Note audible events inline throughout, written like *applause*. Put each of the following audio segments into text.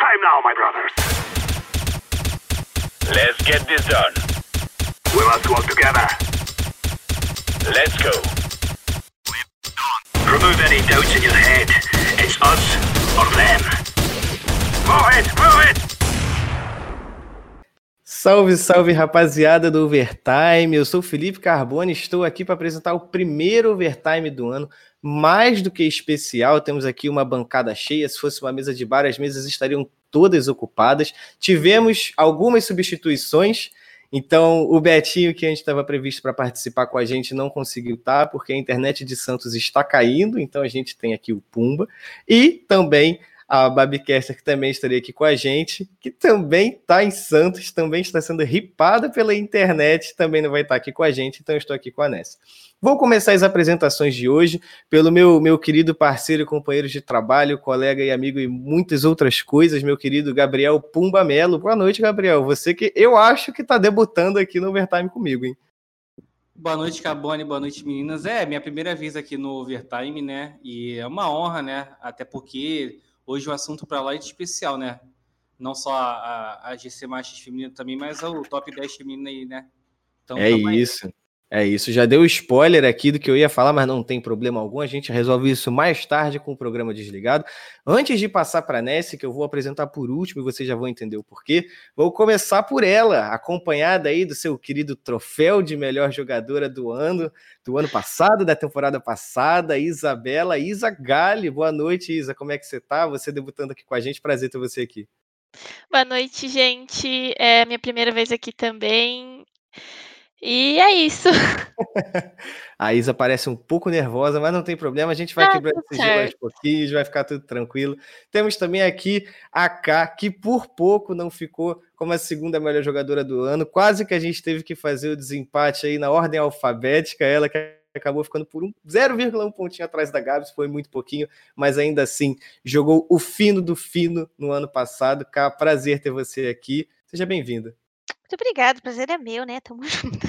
time now, my brothers. Let's get this done. We must work together. Let's go. Remove any doubts in your head. It's us or them. Move it, move it! Salve, salve rapaziada do Overtime. Eu sou Felipe Carbone, estou aqui para apresentar o primeiro Overtime do ano, mais do que especial. Temos aqui uma bancada cheia. Se fosse uma mesa de bar, as mesas estariam todas ocupadas. Tivemos algumas substituições. Então, o Betinho, que a gente estava previsto para participar com a gente, não conseguiu estar, porque a internet de Santos está caindo. Então, a gente tem aqui o Pumba. E também a Babicaster, que também estaria aqui com a gente, que também está em Santos, também está sendo ripada pela internet, também não vai estar aqui com a gente, então estou aqui com a Ness. Vou começar as apresentações de hoje pelo meu, meu querido parceiro, companheiro de trabalho, colega e amigo e muitas outras coisas, meu querido Gabriel Pumba Melo. Boa noite, Gabriel. Você que eu acho que está debutando aqui no Overtime comigo, hein? Boa noite, Cabone. Boa noite, meninas. É, minha primeira vez aqui no Overtime, né? E é uma honra, né? Até porque hoje o assunto para lá é de especial, né? Não só a, a GC Machos feminino também, mas o top 10 feminino aí, né? Então, é isso. Aí. É isso, já deu spoiler aqui do que eu ia falar, mas não tem problema algum. A gente resolve isso mais tarde com o programa desligado. Antes de passar para a Nessie, que eu vou apresentar por último e vocês já vão entender o porquê, vou começar por ela, acompanhada aí do seu querido troféu de melhor jogadora do ano, do ano passado, da temporada passada, Isabela Isa Gali. Boa noite, Isa. Como é que você tá? Você debutando aqui com a gente, prazer ter você aqui. Boa noite, gente. É minha primeira vez aqui também. E é isso. *laughs* a Isa parece um pouco nervosa, mas não tem problema, a gente vai ah, quebrar esse gelo aos pouquinhos, vai ficar tudo tranquilo. Temos também aqui a K, que por pouco não ficou como a segunda melhor jogadora do ano, quase que a gente teve que fazer o desempate aí na ordem alfabética, ela que acabou ficando por um 0,1 pontinho atrás da Gabs, foi muito pouquinho, mas ainda assim jogou o fino do fino no ano passado. K, prazer ter você aqui. Seja bem-vinda. Muito obrigada, prazer é meu, né? Tamo *laughs* junto.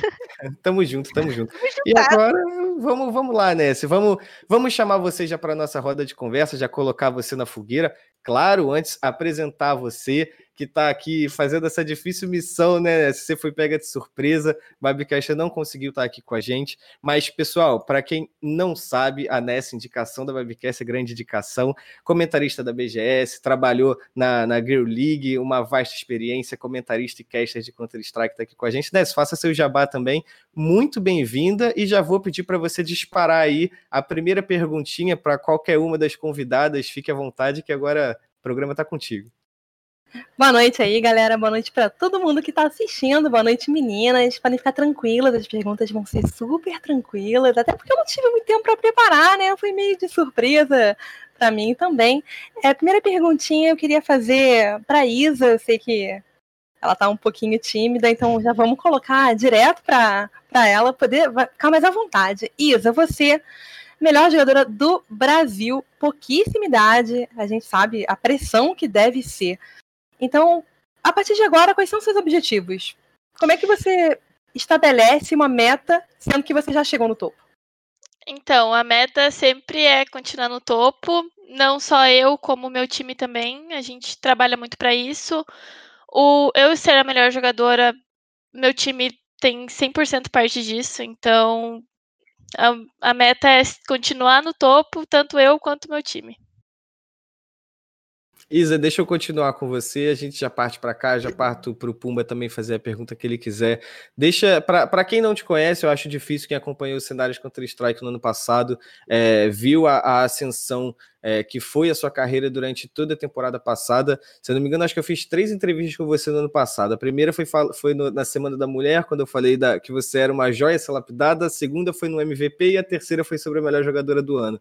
tamo junto, tamo junto. Tamo e agora, vamos, vamos lá, Nessie. Vamos, vamos chamar você já para nossa roda de conversa, já colocar você na fogueira. Claro, antes apresentar você que está aqui fazendo essa difícil missão, né? Você foi pega de surpresa, Babi não conseguiu estar tá aqui com a gente. Mas, pessoal, para quem não sabe, a Nessa indicação da Babicast é grande indicação. Comentarista da BGS, trabalhou na, na Girl League, uma vasta experiência, comentarista e caster de Counter-Strike está aqui com a gente. Ness, faça seu jabá também. Muito bem-vinda e já vou pedir para você disparar aí a primeira perguntinha para qualquer uma das convidadas. Fique à vontade que agora o programa está contigo. Boa noite aí, galera. Boa noite para todo mundo que está assistindo. Boa noite, meninas. Podem ficar tranquilas, as perguntas vão ser super tranquilas, até porque eu não tive muito tempo para preparar, né? Foi meio de surpresa para mim também. É, a primeira perguntinha eu queria fazer para Isa. Eu sei que ela está um pouquinho tímida, então já vamos colocar direto para ela poder ficar mais à vontade. Isa, você melhor jogadora do Brasil, pouquíssima idade, a gente sabe a pressão que deve ser. Então, a partir de agora, quais são seus objetivos? Como é que você estabelece uma meta, sendo que você já chegou no topo? Então, a meta sempre é continuar no topo. Não só eu, como o meu time também. A gente trabalha muito para isso. O eu ser a melhor jogadora, meu time tem 100% parte disso. Então, a, a meta é continuar no topo, tanto eu quanto meu time. Isa, deixa eu continuar com você. A gente já parte para cá, já parto para o Pumba também fazer a pergunta que ele quiser. Deixa, para quem não te conhece, eu acho difícil quem acompanhou os cenários Counter-Strike no ano passado, é, viu a, a ascensão é, que foi a sua carreira durante toda a temporada passada. Se eu não me engano, acho que eu fiz três entrevistas com você no ano passado. A primeira foi, foi no, na Semana da Mulher, quando eu falei da, que você era uma joia lapidada. A segunda foi no MVP e a terceira foi sobre a melhor jogadora do ano.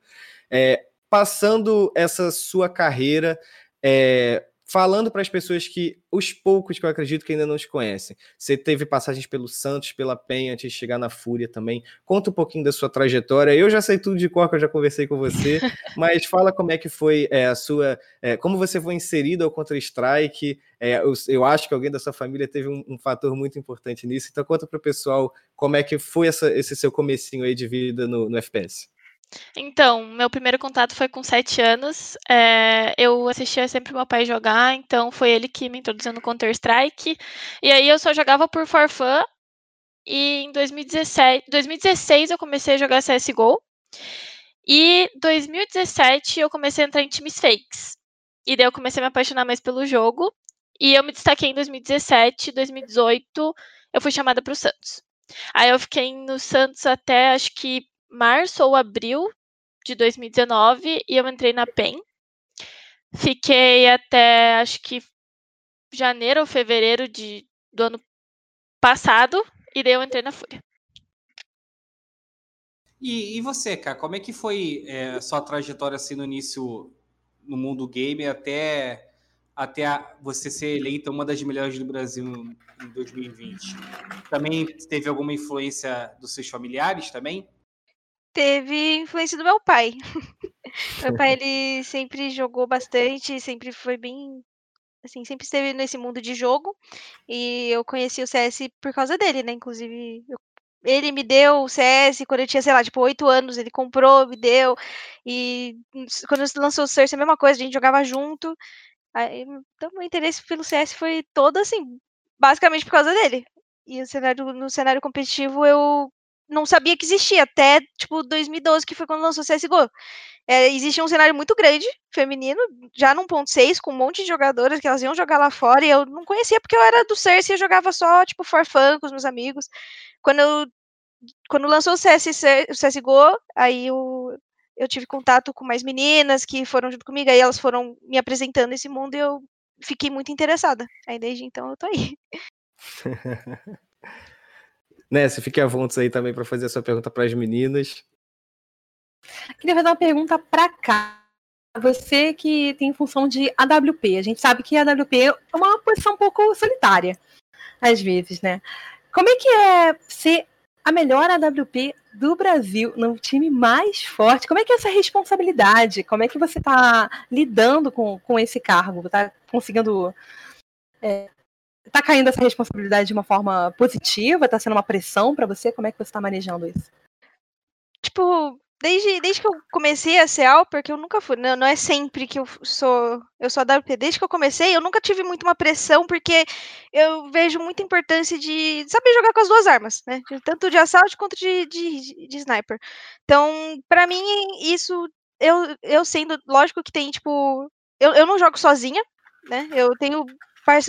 É, passando essa sua carreira, é, falando para as pessoas que, os poucos que eu acredito que ainda não te conhecem, você teve passagens pelo Santos, pela Penha, antes de chegar na Fúria também. Conta um pouquinho da sua trajetória. Eu já sei tudo de cor, que eu já conversei com você, *laughs* mas fala como é que foi é, a sua. É, como você foi inserido ao Counter-Strike. É, eu, eu, acho que alguém da sua família teve um, um fator muito importante nisso. Então conta para o pessoal como é que foi essa, esse seu comecinho aí de vida no, no FPS. Então, meu primeiro contato foi com sete anos. É, eu assistia sempre meu pai jogar, então foi ele que me introduziu no Counter-Strike. E aí eu só jogava por for fun. E em 2017, 2016 eu comecei a jogar CSGO. E 2017 eu comecei a entrar em times fakes. E daí eu comecei a me apaixonar mais pelo jogo. E eu me destaquei em 2017, 2018 eu fui chamada para o Santos. Aí eu fiquei no Santos até acho que março ou abril de 2019 e eu entrei na PEN. Fiquei até acho que janeiro ou fevereiro de, do ano passado e daí eu entrei na Fúria. E, e você, cara, como é que foi é, sua trajetória assim no início no mundo game até até a, você ser eleita uma das melhores do Brasil em 2020? Também teve alguma influência dos seus familiares também? Teve influência do meu pai. *laughs* meu pai ele sempre jogou bastante, sempre foi bem assim, sempre esteve nesse mundo de jogo e eu conheci o CS por causa dele, né? Inclusive, eu, ele me deu o CS quando eu tinha, sei lá, tipo, oito anos, ele comprou, me deu. E quando lançou o Source, a mesma coisa, a gente jogava junto. Aí, então, meu interesse pelo CS foi todo assim, basicamente por causa dele. E o cenário, no cenário competitivo eu não sabia que existia, até tipo 2012, que foi quando lançou o CSGO. É, existia um cenário muito grande, feminino, já no 1.6, com um monte de jogadoras que elas iam jogar lá fora, e eu não conhecia porque eu era do CERC e jogava só, tipo, for fun com os meus amigos. Quando eu, quando lançou o, CS, o CSGO, aí eu, eu tive contato com mais meninas que foram junto comigo, aí elas foram me apresentando esse mundo e eu fiquei muito interessada. Aí desde então eu tô aí. *laughs* Nessa, fique à vontade aí também para fazer a sua pergunta para as meninas. Queria fazer uma pergunta para cá. Você que tem função de AWP, a gente sabe que a AWP é uma posição um pouco solitária, às vezes, né? Como é que é ser a melhor AWP do Brasil, no time mais forte? Como é que é essa responsabilidade? Como é que você está lidando com, com esse cargo? Está conseguindo é, tá caindo essa responsabilidade de uma forma positiva? Tá sendo uma pressão para você? Como é que você tá manejando isso? Tipo, desde, desde que eu comecei a ser Alper, porque eu nunca fui, não, não é sempre que eu sou eu sou WP, desde que eu comecei, eu nunca tive muito uma pressão, porque eu vejo muita importância de saber jogar com as duas armas, né? Tanto de assalto quanto de, de, de sniper. Então, para mim, isso, eu, eu sendo, lógico que tem, tipo, eu, eu não jogo sozinha, né? Eu tenho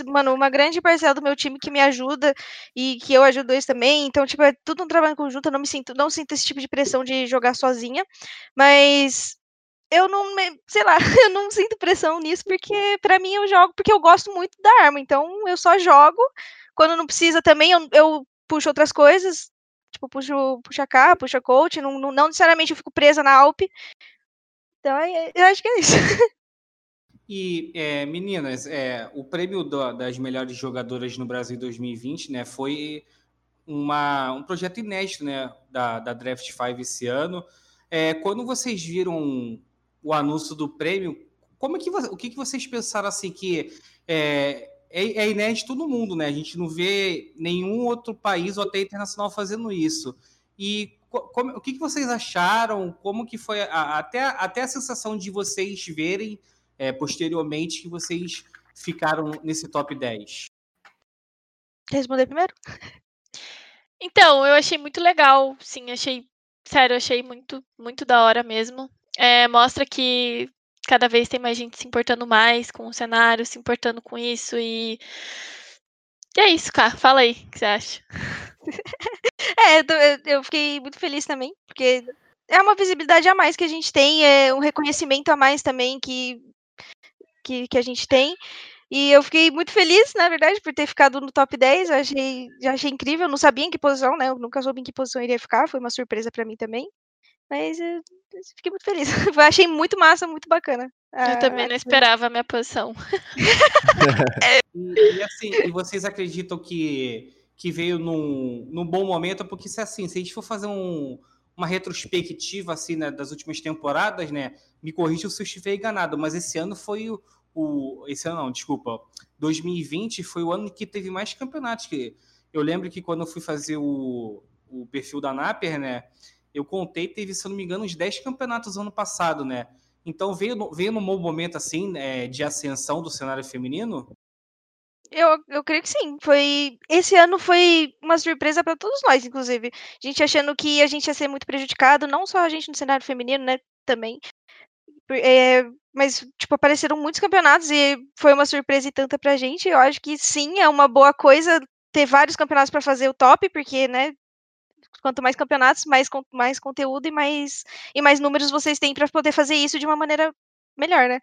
mano, uma grande parcela do meu time que me ajuda e que eu ajudo eles também. Então, tipo, é tudo um trabalho conjunto. Eu não me sinto, não sinto esse tipo de pressão de jogar sozinha, mas eu não, sei lá, *laughs* eu não sinto pressão nisso porque para mim eu jogo porque eu gosto muito da arma. Então, eu só jogo. Quando não precisa também, eu, eu puxo outras coisas. Tipo, puxo, puxa cá, puxa coach, não, não, não necessariamente eu fico presa na Alp. Então, eu acho que é isso. *laughs* E, é, meninas, é, o prêmio do, das melhores jogadoras no Brasil 2020 né, foi uma, um projeto inédito né, da, da Draft 5 esse ano. É, quando vocês viram o anúncio do prêmio, como é que, o que, que vocês pensaram assim que é, é, é, inédito no mundo, né? A gente não vê nenhum outro país ou até internacional fazendo isso. E como, o que, que vocês acharam? Como que foi a, até, até a sensação de vocês verem é, posteriormente que vocês ficaram nesse top 10? Responder primeiro? *laughs* Então, eu achei muito legal, sim, achei, sério, achei muito, muito da hora mesmo. É, mostra que cada vez tem mais gente se importando mais com o cenário, se importando com isso e. E é isso, cara. Fala aí, o que você acha? *laughs* é, eu fiquei muito feliz também, porque é uma visibilidade a mais que a gente tem, é um reconhecimento a mais também que que, que a gente tem. E eu fiquei muito feliz, na verdade, por ter ficado no top 10. Eu achei, já achei incrível. Eu não sabia em que posição, né? Eu nunca soube em que posição iria ficar. Foi uma surpresa para mim também. Mas eu, eu fiquei muito feliz. *laughs* eu achei muito massa, muito bacana. Eu também não esperava a minha posição. *laughs* e, e, assim, e vocês acreditam que, que veio num, num bom momento? Porque se assim, se a gente for fazer um, uma retrospectiva assim, né, das últimas temporadas, né? Me corrija se eu estiver enganado, mas esse ano foi o, o, esse ano não, desculpa, 2020 foi o ano que teve mais campeonatos. Que eu lembro que quando eu fui fazer o, o perfil da Naper, né? Eu contei, teve, se eu não me engano, uns 10 campeonatos ano passado, né? Então veio, veio num bom momento assim é, de ascensão do cenário feminino? Eu, eu creio que sim. Foi esse ano foi uma surpresa para todos nós, inclusive. A gente achando que a gente ia ser muito prejudicado, não só a gente no cenário feminino, né? Também. É, mas, tipo, apareceram muitos campeonatos e foi uma surpresa e tanta pra gente. Eu acho que sim, é uma boa coisa ter vários campeonatos para fazer o top, porque, né? Quanto mais campeonatos, mais, mais conteúdo e mais, e mais números vocês têm para poder fazer isso de uma maneira melhor, né?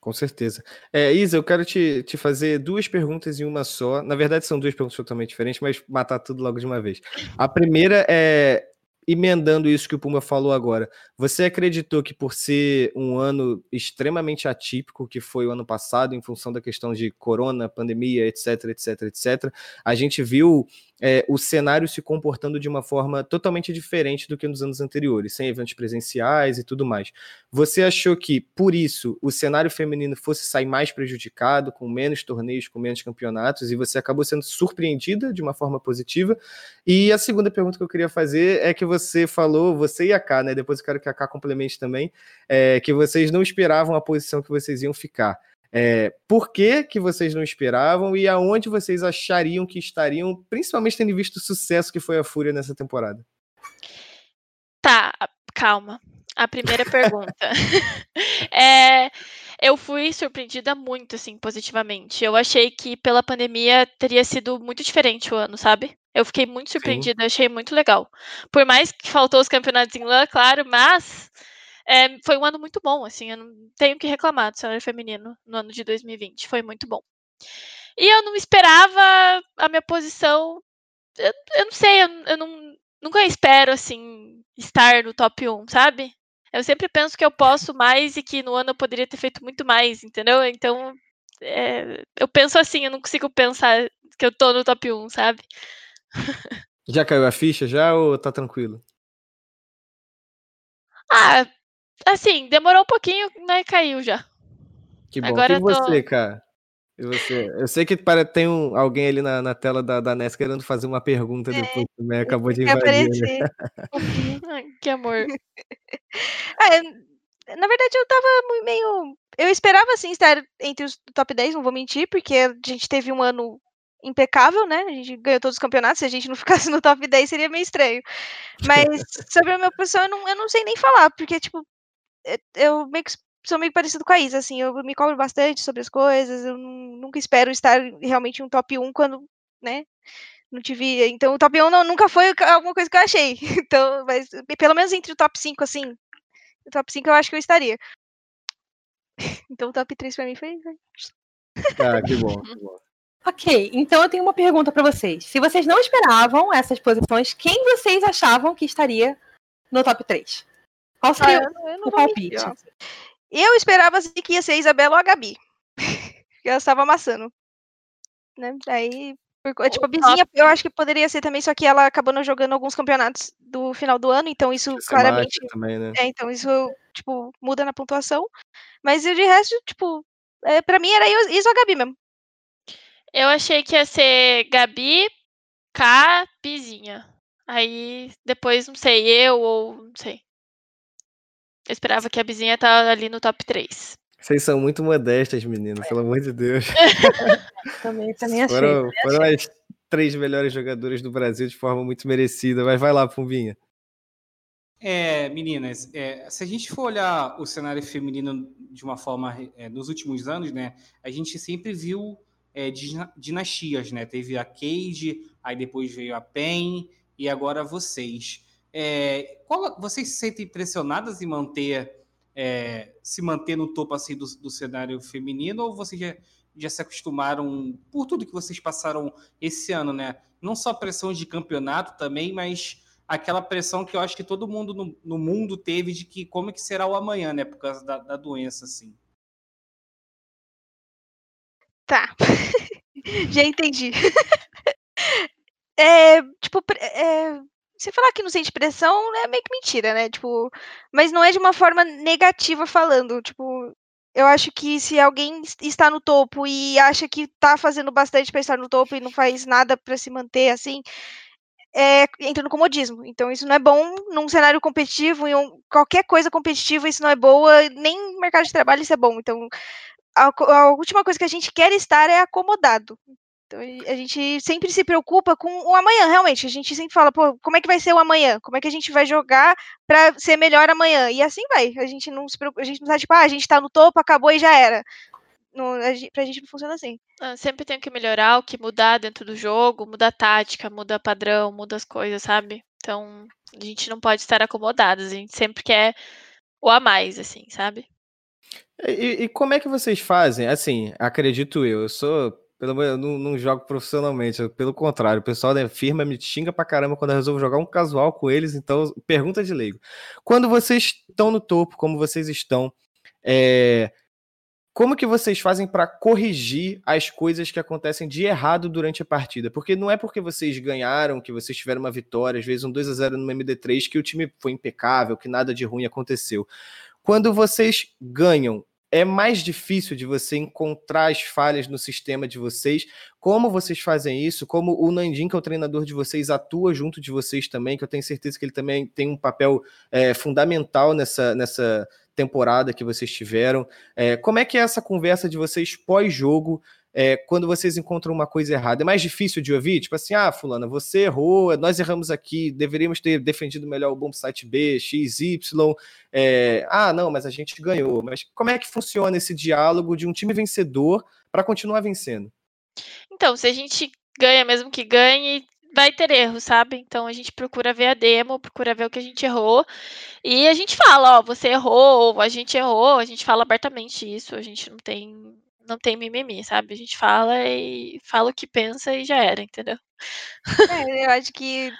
Com certeza. É, Isa, eu quero te, te fazer duas perguntas em uma só. Na verdade, são duas perguntas totalmente diferentes, mas matar tudo logo de uma vez. A primeira é emendando isso que o Puma falou agora, você acreditou que por ser um ano extremamente atípico, que foi o ano passado, em função da questão de corona, pandemia, etc, etc, etc, a gente viu é, o cenário se comportando de uma forma totalmente diferente do que nos anos anteriores, sem eventos presenciais e tudo mais. Você achou que, por isso, o cenário feminino fosse sair mais prejudicado, com menos torneios, com menos campeonatos, e você acabou sendo surpreendida de uma forma positiva? E a segunda pergunta que eu queria fazer é que você falou, você e a K, né? Depois eu quero que a K complemente também, é, que vocês não esperavam a posição que vocês iam ficar. É, por que, que vocês não esperavam e aonde vocês achariam que estariam, principalmente tendo visto o sucesso que foi a Fúria nessa temporada? Tá, calma. A primeira pergunta. *laughs* é, eu fui surpreendida muito, assim, positivamente. Eu achei que pela pandemia teria sido muito diferente o ano, sabe? Eu fiquei muito surpreendida, Sim. achei muito legal. Por mais que faltou os campeonatos em LAN, claro, mas é, foi um ano muito bom, assim, eu não tenho que reclamar do cenário feminino no ano de 2020, foi muito bom. E eu não esperava a minha posição, eu, eu não sei, eu, eu não, nunca espero, assim, estar no top 1, sabe? Eu sempre penso que eu posso mais e que no ano eu poderia ter feito muito mais, entendeu? Então, é, eu penso assim, eu não consigo pensar que eu tô no top 1, sabe? Já caiu a ficha já ou tá tranquilo? Ah, Assim, demorou um pouquinho, mas caiu já. Que bom. Agora e você, tô... cara? E você? Eu sei que para, tem um, alguém ali na, na tela da, da NES querendo fazer uma pergunta é, depois também. Acabou de invadir. Né? *laughs* que amor. *laughs* é, na verdade, eu tava meio. Eu esperava, assim, estar entre os top 10, não vou mentir, porque a gente teve um ano impecável, né? A gente ganhou todos os campeonatos. Se a gente não *laughs* ficasse no top 10, seria meio estranho. Mas sobre a minha posição, eu não, eu não sei nem falar, porque, tipo, eu meio que sou meio parecido com a Isa, assim, eu me cobro bastante sobre as coisas, eu nunca espero estar realmente em um top 1 quando, né, não tive. Então, o top 1 não, nunca foi alguma coisa que eu achei. *laughs* Então, mas pelo menos entre o top 5, assim, o top 5 eu acho que eu estaria. *laughs* Então, o top 3 pra mim foi. Ah, que bom, que *laughs* bom. Ok, então eu tenho uma pergunta para vocês. Se vocês não esperavam essas posições, quem vocês achavam que estaria no top 3? Qual seria ah, o palpite? Eu esperava assim, que ia ser a Isabela ou a Gabi. *laughs* Porque ela estava amassando. Né? Daí, por, tipo, a vizinha eu acho que poderia ser também, só que ela acabou não jogando alguns campeonados do final do ano, então isso Essa claramente. Também, né? É, então isso, tipo, muda na pontuação. Mas de resto, tipo, é, pra mim era isso a Gabi mesmo. Eu achei que ia ser Gabi, K, Bizinha. Aí depois, não sei, eu ou não sei. Eu esperava que a vizinha tá ali no top 3. Vocês são muito modestas, meninas, pelo amor de Deus. *laughs* também, também achei. Foram, foram as três melhores jogadoras do Brasil de forma muito merecida. Mas vai lá, Pumbinha. É, meninas, é, se a gente for olhar o cenário feminino de uma forma é, nos últimos anos, né, a gente sempre viu é, dinastias, né? Teve a Cage, aí depois veio a Pen e agora vocês. É, qual, vocês se sentem pressionadas em manter, é, se manter no topo assim do, do cenário feminino ou vocês já, já, se acostumaram por tudo que vocês passaram esse ano, né? Não só pressão de campeonato também, mas aquela pressão que eu acho que todo mundo no, no mundo teve de que como é que será o amanhã, né? Por causa da, da doença, assim. Tá. *laughs* já entendi. *laughs* é, tipo, é, você falar que não sente pressão é meio que mentira, né? Tipo, mas não é de uma forma negativa falando. Tipo, eu acho que se alguém está no topo e acha que está fazendo bastante para estar no topo e não faz nada para se manter assim, é, entra no comodismo. Então isso não é bom num cenário competitivo, em um, qualquer coisa competitiva isso não é boa, nem mercado de trabalho isso é bom. Então a, a última coisa que a gente quer estar é acomodado. Então a gente sempre se preocupa com o amanhã, realmente. A gente sempre fala, pô, como é que vai ser o amanhã? Como é que a gente vai jogar para ser melhor amanhã? E assim vai. A gente não se preocupa, a gente não tá tipo, ah, a gente tá no topo, acabou e já era. Não, a gente, pra gente não funciona assim. Ah, sempre tem que melhorar, o que mudar dentro do jogo, muda a tática, muda padrão, muda as coisas, sabe? Então, a gente não pode estar acomodados, a gente sempre quer o a mais, assim, sabe? E, e como é que vocês fazem? Assim, acredito eu, eu sou pelo menos eu não, não, jogo profissionalmente, pelo contrário, o pessoal da firma me xinga pra caramba quando eu resolvo jogar um casual com eles, então, pergunta de leigo. Quando vocês estão no topo, como vocês estão, é, como que vocês fazem para corrigir as coisas que acontecem de errado durante a partida? Porque não é porque vocês ganharam, que vocês tiveram uma vitória, às vezes um 2 a 0 no MD3, que o time foi impecável, que nada de ruim aconteceu. Quando vocês ganham, é mais difícil de você encontrar as falhas no sistema de vocês. Como vocês fazem isso? Como o Nandin, que é o treinador de vocês, atua junto de vocês também, que eu tenho certeza que ele também tem um papel é, fundamental nessa, nessa temporada que vocês tiveram. É, como é que é essa conversa de vocês pós-jogo? É, quando vocês encontram uma coisa errada, é mais difícil de ouvir? Tipo assim, ah, fulana, você errou, nós erramos aqui, deveríamos ter defendido melhor o bom site B, X, Y. É, ah, não, mas a gente ganhou. Mas como é que funciona esse diálogo de um time vencedor para continuar vencendo? Então, se a gente ganha, mesmo que ganhe, vai ter erro, sabe? Então a gente procura ver a demo, procura ver o que a gente errou. E a gente fala, ó, você errou, a gente errou, a gente fala abertamente isso, a gente não tem não tem mimimi, sabe? A gente fala e fala o que pensa e já era, entendeu? É, eu acho que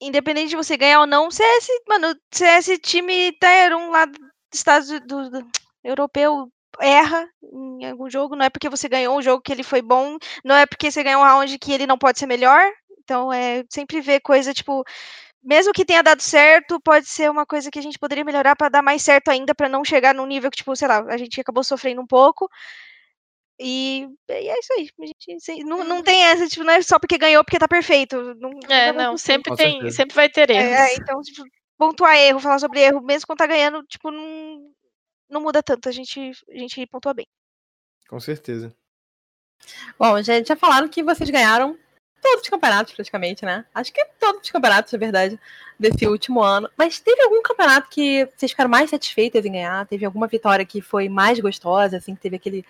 independente de você ganhar ou não, se esse, mano, se esse time tá um lado dos Estados do, do, europeu erra em algum jogo, não é porque você ganhou um jogo que ele foi bom, não é porque você ganhou um round que ele não pode ser melhor. Então é sempre ver coisa tipo mesmo que tenha dado certo, pode ser uma coisa que a gente poderia melhorar para dar mais certo ainda, para não chegar num nível que, tipo, sei lá, a gente acabou sofrendo um pouco. E, e é isso aí. A gente, não, não tem essa, tipo, não é só porque ganhou porque tá perfeito. Não, é, não, sempre tem, sempre vai ter erros. É, então, tipo, pontuar erro, falar sobre erro, mesmo quando tá ganhando, tipo, não, não muda tanto. A gente, a gente pontua bem. Com certeza. Bom, gente, já falaram que vocês ganharam todos os campeonatos, praticamente, né? Acho que todos os campeonatos, na verdade, desse último ano. Mas teve algum campeonato que vocês ficaram mais satisfeitas em ganhar? Teve alguma vitória que foi mais gostosa, assim, que teve aquele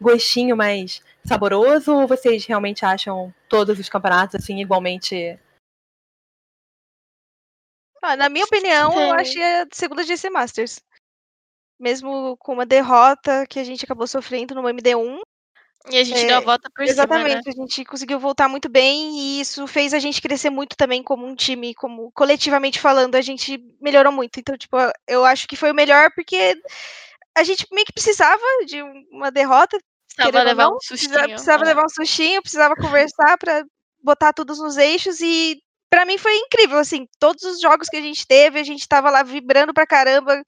gostinho mais saboroso? Ou vocês realmente acham todos os campeonatos, assim, igualmente. Ah, na minha opinião, Sim. eu achei a segunda GC Masters. Mesmo com uma derrota que a gente acabou sofrendo no MD1, e a gente é, deu a é, volta por exatamente, cima, né? a gente conseguiu voltar muito bem e isso fez a gente crescer muito também como um time, como coletivamente falando, a gente melhorou muito. Então, tipo, eu acho que foi o melhor porque a gente meio que precisava de uma derrota. Precisava levar não, um sustinho. Precisava, precisava levar um sustinho, precisava conversar para botar tudo nos eixos e para mim foi incrível, assim, todos os jogos que a gente teve, a gente tava lá vibrando pra caramba,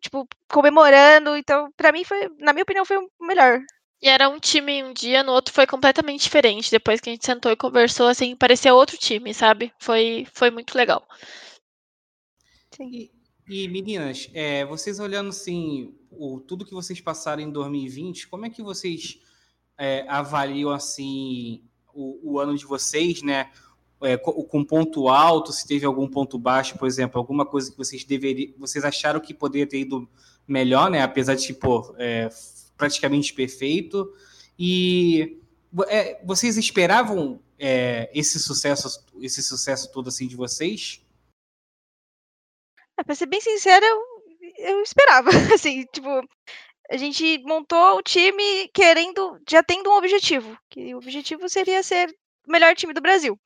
tipo, comemorando, então para mim foi, na minha opinião, foi o melhor. E era um time um dia, no outro foi completamente diferente. Depois que a gente sentou e conversou, assim, parecia outro time, sabe? Foi, foi muito legal. E, e meninas, é, vocês olhando assim, o, tudo que vocês passaram em 2020, como é que vocês é, avaliam assim o, o, ano de vocês, né? É, com, com, ponto alto, se teve algum ponto baixo, por exemplo, alguma coisa que vocês deveriam, vocês acharam que poderia ter ido melhor, né? Apesar de, tipo, é, praticamente perfeito. E é, vocês esperavam é, esse sucesso, esse sucesso todo assim de vocês? É, para ser bem sincera, eu, eu esperava. *laughs* Assim, tipo, a gente montou o time querendo, já tendo um objetivo, que o objetivo seria ser o melhor time do Brasil.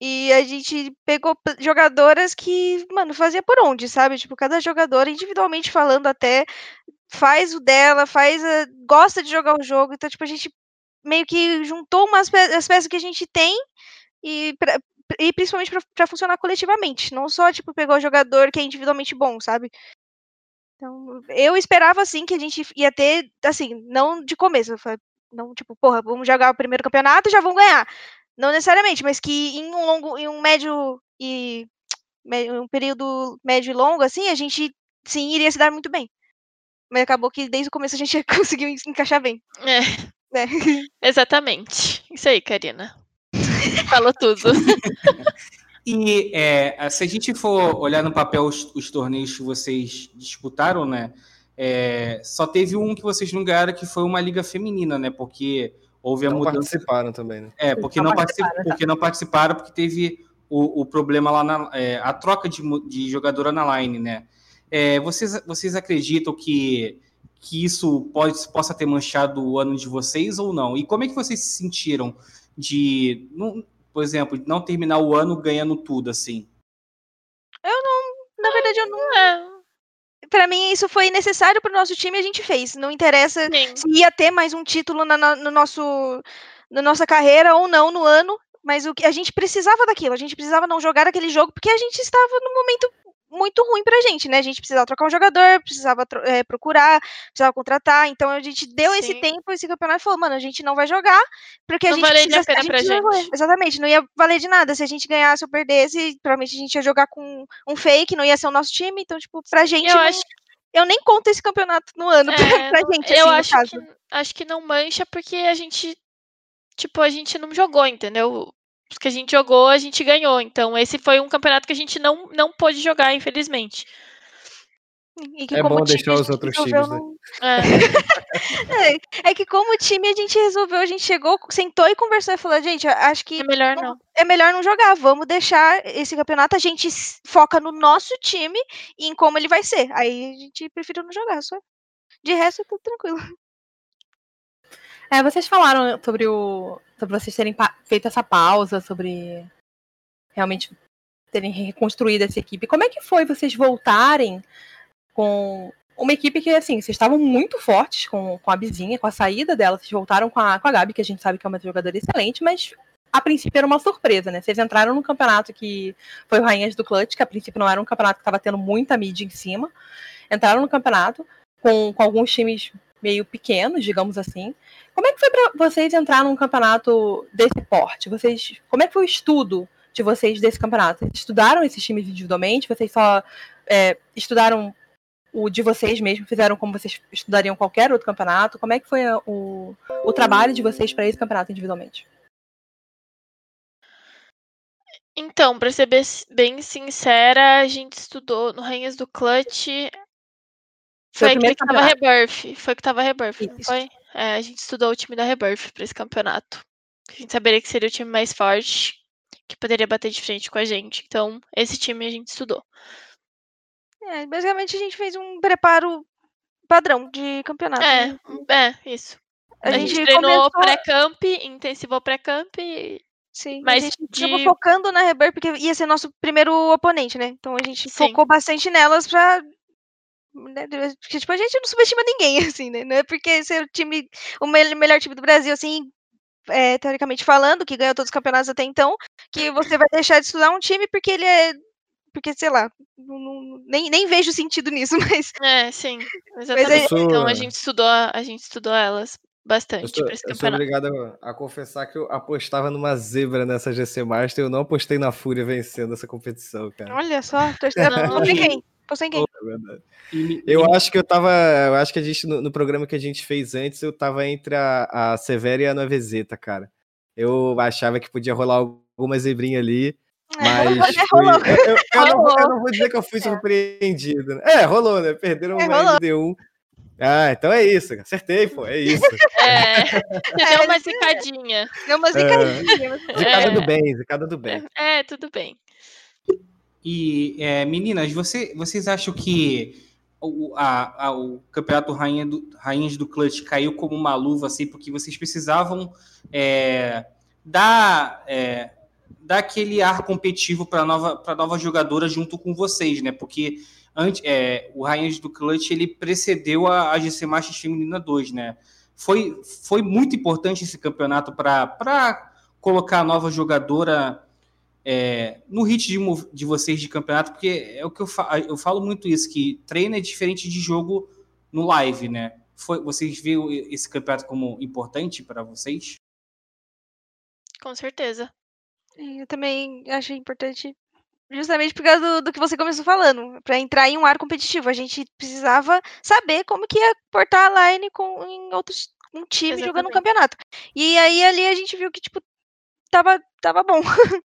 E a gente pegou jogadoras que, mano, fazia por onde, sabe? Tipo, cada jogadora, individualmente falando até, faz o dela, faz a, gosta de jogar o jogo. Então, tipo, a gente meio que juntou umas pe as peças que a gente tem e, pra, e principalmente para funcionar coletivamente. Não só, tipo, pegar o jogador que é individualmente bom, sabe? Então, eu esperava, assim, que a gente ia ter, assim, não de começo. Não, tipo, porra, vamos jogar o primeiro campeonato já vamos ganhar. Não necessariamente, mas que em um longo, em um médio e um período médio e longo, assim, a gente sim iria se dar muito bem. Mas acabou que desde o começo a gente *laughs* conseguiu encaixar bem. É. é. *laughs* Exatamente. Isso aí, Karina. Falou tudo. *laughs* e é, se a gente for olhar no papel os, os torneios que vocês disputaram, né? É, só teve um que vocês não ganharam, que foi uma liga feminina, né? Porque houve a não mudança. participaram também, né? É, porque não, não participaram, tá. porque não participaram, porque teve o, o problema lá na é, a troca de, de jogadora na line, né? É, vocês, vocês acreditam que, que isso pode, possa ter manchado o ano de vocês ou não? E como é que vocês se sentiram de, não, por exemplo, não terminar o ano ganhando tudo assim? Eu não, na verdade, eu não. É para mim isso foi necessário para o nosso time a gente fez. Não interessa Sim. se ia ter mais um título na, na, no nosso na nossa carreira ou não no ano, mas o que a gente precisava daquilo, a gente precisava não jogar aquele jogo porque a gente estava no momento muito ruim pra gente, né? A gente precisava trocar um jogador, precisava é, procurar, precisava contratar. Então a gente deu Sim. esse tempo, esse campeonato falou, mano, a gente não vai jogar, porque não a gente precisa, a a gente gente. Exatamente, não ia valer de nada. Se a gente ganhasse ou perdesse, provavelmente a gente ia jogar com um fake, não ia ser o nosso time. Então, tipo, pra gente. Eu não... acho eu nem conto esse campeonato no ano é, pra, pra gente. Eu assim, acho, que, acho que não mancha porque a gente, tipo, a gente não jogou, entendeu? Os que a gente jogou, a gente ganhou. Então, esse foi um campeonato que a gente não, não pôde jogar, infelizmente. é bom deixar os outros times, né? É. *laughs* *laughs* é. é. que como time a gente resolveu, a gente chegou, sentou e conversou e falou, gente, acho que é melhor não. É melhor não jogar, vamos deixar esse campeonato, a gente foca no nosso time e em como ele vai ser. Aí a gente preferiu não jogar, só. De resto, é tudo tranquilo. É, vocês falaram sobre o. sobre vocês terem feito essa pausa, sobre realmente terem reconstruído essa equipe. Como é que foi vocês voltarem com uma equipe que, assim, vocês estavam muito fortes com, com a Bizinha, com a saída dela, vocês voltaram com a, com a Gabi, que a gente sabe que é uma jogadora excelente, mas a princípio era uma surpresa, né? Vocês entraram num campeonato que foi o Rainhas do Clutch, que a princípio não era um campeonato que estava tendo muita mídia em cima. Entraram no campeonato com, com alguns times meio pequenos, digamos assim. Como é que foi para vocês entrar num campeonato desse porte? Vocês, como é que foi o estudo de vocês desse campeonato? Vocês estudaram esses times individualmente? Vocês só é, estudaram o de vocês mesmo? Fizeram como vocês estudariam qualquer outro campeonato? Como é que foi o, o trabalho de vocês para esse campeonato individualmente? Então, pra ser bem sincera, a gente estudou no Rainhas do Clutch. Foi, foi que tava Rebirth. Foi que tava Rebirth, não foi? É, a gente estudou o time da Rebirth pra esse campeonato. A gente saberia que seria o time mais forte, que poderia bater de frente com a gente. Então, esse time a gente estudou. É, basicamente a gente fez um preparo padrão de campeonato. É, né? é isso. A, a gente, gente, treinou começou... pré-camp, intensivou pré-camp e Sim, mas a gente de... focando na Rebirth, porque ia ser nosso primeiro oponente, né? Então a gente Sim. focou bastante nelas pra. Né, porque, tipo, a gente não subestima ninguém, *laughs* assim, né? Não é porque ser o time, o melhor time do Brasil, assim, é, teoricamente falando, que ganhou todos os campeonatos até então, que você vai deixar de estudar um time porque ele é. Porque, sei lá, não, não, nem, nem vejo sentido nisso, *laughs* mas. É, sim. Exatamente. Sou... Então a gente estudou, a gente estudou elas bastante eu sou, pra esse eu sou obrigado a, a, confessar que eu apostava numa zebra nessa GC Master, eu não apostei na Fúria vencendo essa competição, cara. Olha só, tô em quem? Tô em quem? É eu acho que eu tava. Eu acho que a gente, no, no, programa que a gente fez antes, eu tava entre a, a Severa e a Novezeta, cara. Eu achava que podia rolar alguma zebrinha ali. É, mas é, fui... eu, eu, eu, não vou, eu, não vou, dizer que eu fui surpreendido. Né? É, rolou, né? Perderam é, o MD1 ah, então é isso. Acertei, pô. É isso. *laughs* É. Deu uma zicadinha. Deu uma zicadinha. É. Zicada é. do bem, zicada do bem. É, tudo bem. E, é, meninas, você, vocês acham que o, a, a, o campeonato Rainha do, Rainhas do Clutch caiu como uma luva, assim, porque vocês precisavam é, dar, é, dar aquele ar competitivo para nova, nova jogadora junto com vocês, né? Porque antes, é, o Rainhas do Clutch ele precedeu a, a GC Masters Feminina 2, né? Foi, foi muito importante esse campeonato para colocar a nova jogadora é, no hit de, de vocês de campeonato, porque é o que eu, fa eu falo muito isso, que treino é diferente de jogo no live, né? Foi, vocês viram esse campeonato como importante para vocês? Com certeza. Eu também achei importante, justamente por causa do, do que você começou falando, para entrar em um ar competitivo. A gente precisava saber como que ia portar a line com, em outros um time jogando um Exatamente. campeonato. E aí ali a gente viu que, tipo, tava, tava bom. *laughs*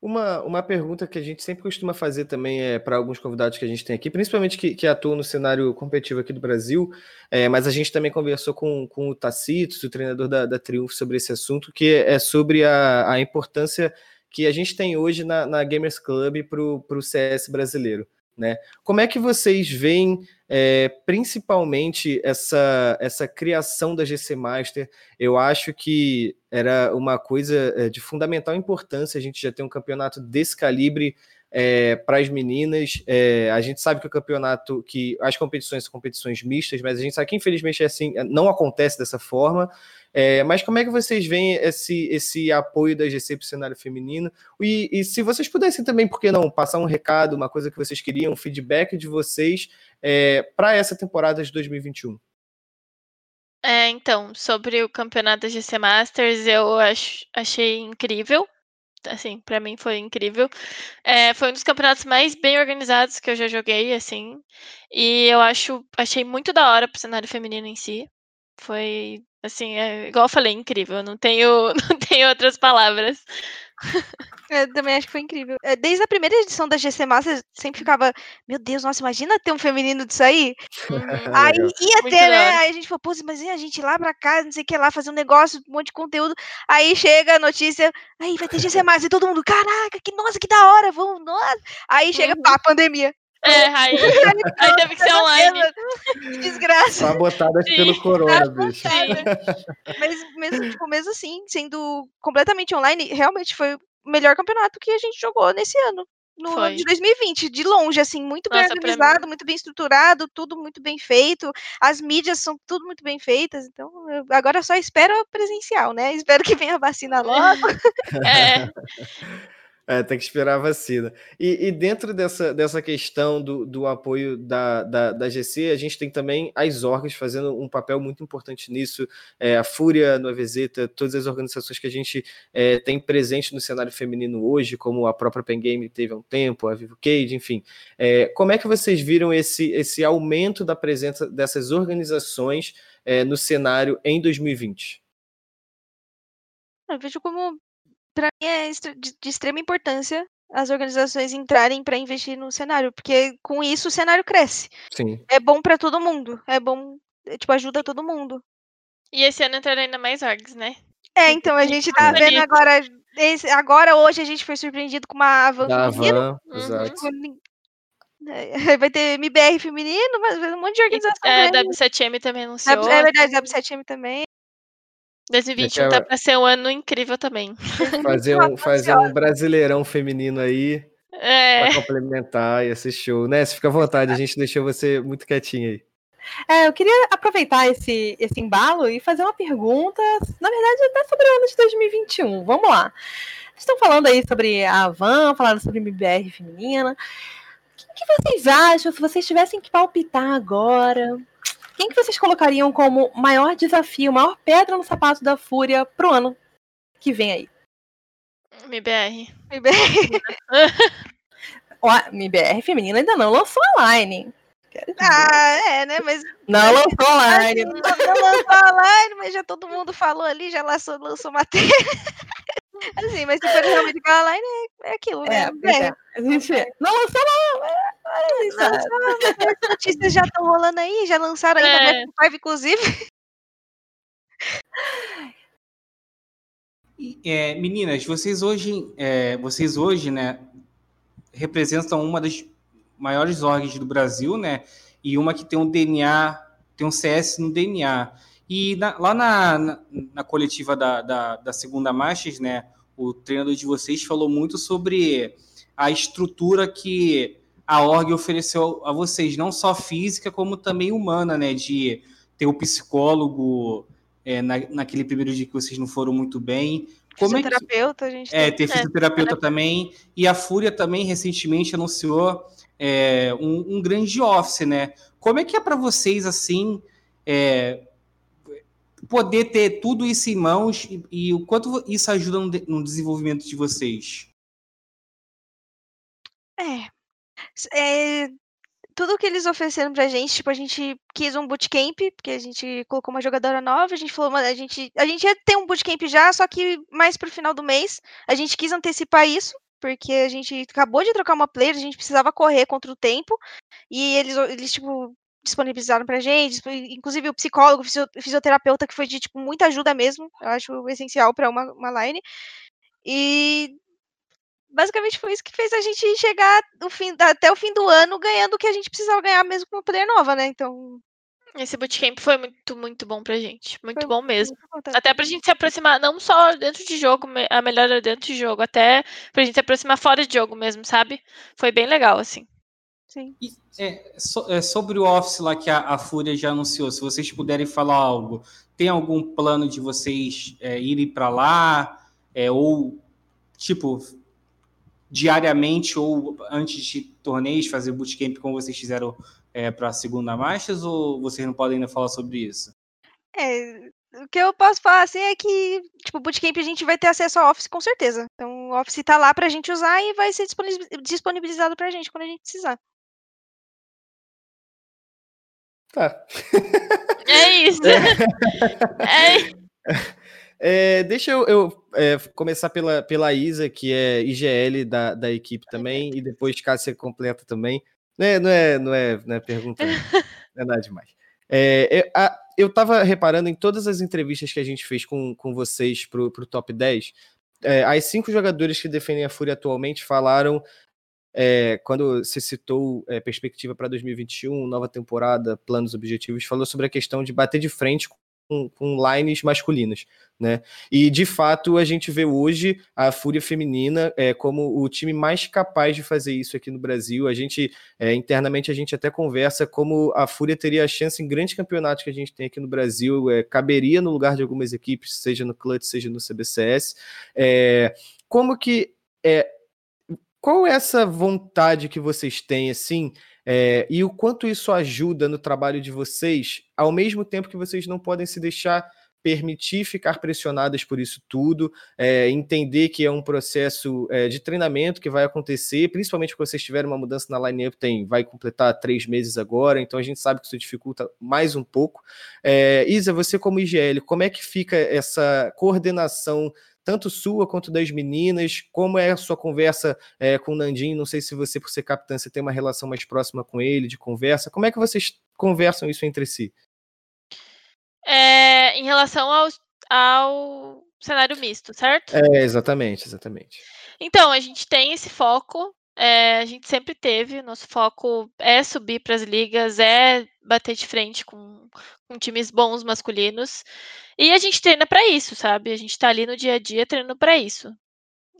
Uma, uma pergunta que a gente sempre costuma fazer também é para alguns convidados que a gente tem aqui, principalmente que, que atuam no cenário competitivo aqui do Brasil, é, mas a gente também conversou com, com o Tacitos, o treinador da, da Triunfo, sobre esse assunto, que é sobre a, a importância que a gente tem hoje na, na Gamers Club para o CS brasileiro. Né? Como é que vocês veem é, principalmente essa, essa criação da GC Master? Eu acho que era uma coisa é, de fundamental importância a gente já ter um campeonato desse calibre é, para as meninas. É, a gente sabe que o campeonato, que as competições são competições mistas, mas a gente sabe que infelizmente é assim, não acontece dessa forma. É, mas como é que vocês veem esse, esse apoio da GC para o cenário feminino? E, e, se vocês pudessem também, por que não, passar um recado, uma coisa que vocês queriam, um feedback de vocês é, para essa temporada de 2021? É, então, sobre o campeonato GC Masters, eu ach, achei incrível. Assim, para mim foi incrível. É, foi um dos campeonatos mais bem organizados que eu já joguei, assim. E eu acho, achei muito da hora pro cenário feminino em si. Foi, assim, é, igual eu falei, incrível. Não tenho, *laughs* não tenho outras palavras. Eu também acho que foi incrível. É, Desde a primeira edição da GC Masters, sempre ficava, meu Deus, nossa, imagina ter um feminino disso aí. Uhum. Aí Legal. ia Muito ter, né? hora. Aí a gente falou, pô, mas e a gente ir lá pra casa, não sei o que lá, fazer um negócio, um monte de conteúdo. Aí chega a notícia, aí vai ter GC Masters, e todo mundo, caraca, que nossa, que da hora, vamos, nossa. Aí chega, Uhum. pá, pandemia. É, aí, *laughs* aí teve que ser online. Que desgraça. Sabotadas Sim. pelo corona, bicho. Mas mesmo, tipo, mesmo assim, sendo completamente online, realmente foi o melhor campeonato que a gente jogou nesse ano. No ano Foi. de 2020, de longe, assim, muito bem Nossa, pra organizado, muito bem estruturado, tudo muito bem feito. As mídias são tudo muito bem feitas. Então, eu agora só espero presencial, né? Espero que venha a vacina logo. É, *laughs* É, tem que esperar a vacina. E, e dentro dessa, dessa questão do, do apoio da, da, da GC, a gente tem também as orgs fazendo um papel muito importante nisso. É, a Fúria, no Avezeta, todas as organizações que a gente é, tem presente no cenário feminino hoje, como a própria Pen Game teve há um tempo, a Vivo Cage, enfim. É, como é que vocês viram esse, esse aumento da presença dessas organizações é, no cenário em 2020? Eu vejo como, para mim, é de, extrema importância as organizações entrarem para investir no cenário, porque com isso o cenário cresce. Sim. É bom para todo mundo, é bom, é, tipo, ajuda todo mundo. e esse ano entraram ainda mais orgs, né? É, então a gente tá vendo agora, esse- agora hoje a gente foi surpreendido com uma Avan Da feminino. Havan, Uhum. exato. é, Vai ter MBR feminino, mas vai ter um monte de organização É, grande. W7M também anunciou. W- É verdade, W7M também. 2021 Daqui a- tá pra ser um ano incrível também. *laughs* Fazer um, fazer um brasileirão feminino aí É, para complementar e esse show. Né? Fica à vontade, a gente deixou você muito quietinho aí. É, eu queria aproveitar esse, esse embalo e fazer uma pergunta, na verdade, até sobre o ano de 2021. Vamos lá. Estão falando aí sobre a Avan, falaram sobre MBR feminina. O que, que vocês acham, se vocês tivessem que palpitar agora? Quem que vocês colocariam como maior desafio, maior pedra no sapato da Fúria pro ano que vem aí? MBR. MBR. *laughs* Ó, MBR feminina ainda não lançou. Quero dizer. Ah, é, né? Mas não lançou online. assim, não, não lançou online, mas já todo mundo falou ali, já lançou, lançou matéria. Assim, mas se for realmente falar online, é, é aquilo, né? É, é. A gente não lançou não. mas- mas, sabe. As notícias já estão rolando aí, já lançaram ainda É. Back Five, inclusive. E, é, meninas, vocês hoje, é, vocês hoje, né, representam uma das maiores orgs do Brasil, né, e uma que tem um DNA, tem um CS no DNA. E na- lá na, na, na coletiva da, da, da segunda Masters, né, o treinador de vocês falou muito sobre a estrutura que a org ofereceu a vocês, não só física, como também humana, né, de ter o psicólogo, é, na, naquele primeiro dia que vocês não foram muito bem. Como é que, Fisioterapeuta, a gente é, tem. ter fisioterapeuta também. E a Fúria também recentemente anunciou é, um, um grande office, né? Como é que é para vocês, assim, é, poder ter tudo isso em mãos e, e o quanto isso ajuda no, de, no, desenvolvimento de vocês? É. é tudo que eles ofereceram pra gente, tipo, a gente quis um bootcamp, porque a gente colocou uma jogadora nova, a gente falou, a gente, a gente ia ter um bootcamp já, só que mais pro final do mês. A gente quis antecipar isso, porque a gente acabou de trocar uma player, a gente precisava correr contra o tempo, e eles, eles tipo, disponibilizaram pra gente, inclusive o psicólogo, o fisioterapeuta, que foi de, tipo, muita ajuda mesmo, eu acho essencial para uma, uma line. E basicamente foi isso que fez a gente chegar fim, até o fim do ano ganhando o que a gente precisava ganhar mesmo com uma player nova, né? Então. Esse bootcamp foi muito, muito bom pra gente. Muito foi bom mesmo. Muito até pra gente se aproximar, não só dentro de jogo, a melhora dentro de jogo, até pra gente se aproximar fora de jogo mesmo, sabe? Foi bem legal, assim. Sim. E, é, so, é, sobre o Office lá que a, a, Fúria já anunciou, se vocês puderem falar algo, tem algum plano de vocês é, irem para lá? É, ou, tipo, diariamente ou antes de torneios fazer bootcamp como vocês fizeram é, para a segunda Masters ou vocês não podem ainda falar sobre isso? É, o que eu posso falar assim é que, tipo, bootcamp a gente vai ter acesso ao Office com certeza. Então, o Office está lá para a gente usar e vai ser disponibilizado para a gente quando a gente precisar. Tá. É isso. *laughs* É. é. Deixa eu, eu é, começar pela, pela Isa, que é IGL da, da equipe também, e depois Cássia completa também. Não é, não é, não é, não é pergunta, não *laughs* é nada demais. É, é a, eu estava reparando em todas as entrevistas que a gente fez com, com vocês para o Top 10, é, as cinco jogadores que defendem a Fúria atualmente falaram é, quando você citou é, perspectiva para 2021, nova temporada, planos, objetivos, falou sobre a questão de bater de frente com, com lines masculinas, né? E de fato a gente vê hoje a Fúria Feminina é, como o time mais capaz de fazer isso aqui no Brasil. A gente é, internamente a gente até conversa como a Fúria teria a chance em grandes campeonatos que a gente tem aqui no Brasil, é, caberia no lugar de algumas equipes, seja no Clutch, seja no CBCS. É, como que é, qual é essa vontade que vocês têm assim? É, e o quanto isso ajuda no trabalho de vocês, ao mesmo tempo que vocês não podem se deixar permitir ficar pressionadas por isso tudo, é, entender que é um processo é, de treinamento que vai acontecer, principalmente quando vocês tiverem uma mudança na line-up, tem, vai completar três meses agora, então a gente sabe que isso dificulta mais um pouco. É, Isa, você como IGL, como é que fica essa coordenação tanto sua quanto das meninas? Como é a sua conversa é, com o Nandinho? Não sei se você, por ser capitã, você tem uma relação mais próxima com ele, de conversa. Como é que vocês conversam isso entre si? É, em relação ao, ao cenário misto, certo? É, exatamente, exatamente. Então, a gente tem esse foco, é, a gente sempre teve, nosso foco é subir para as ligas, é bater de frente com, com times bons masculinos. E a gente treina para isso, sabe? A gente está ali no dia a dia treinando para isso.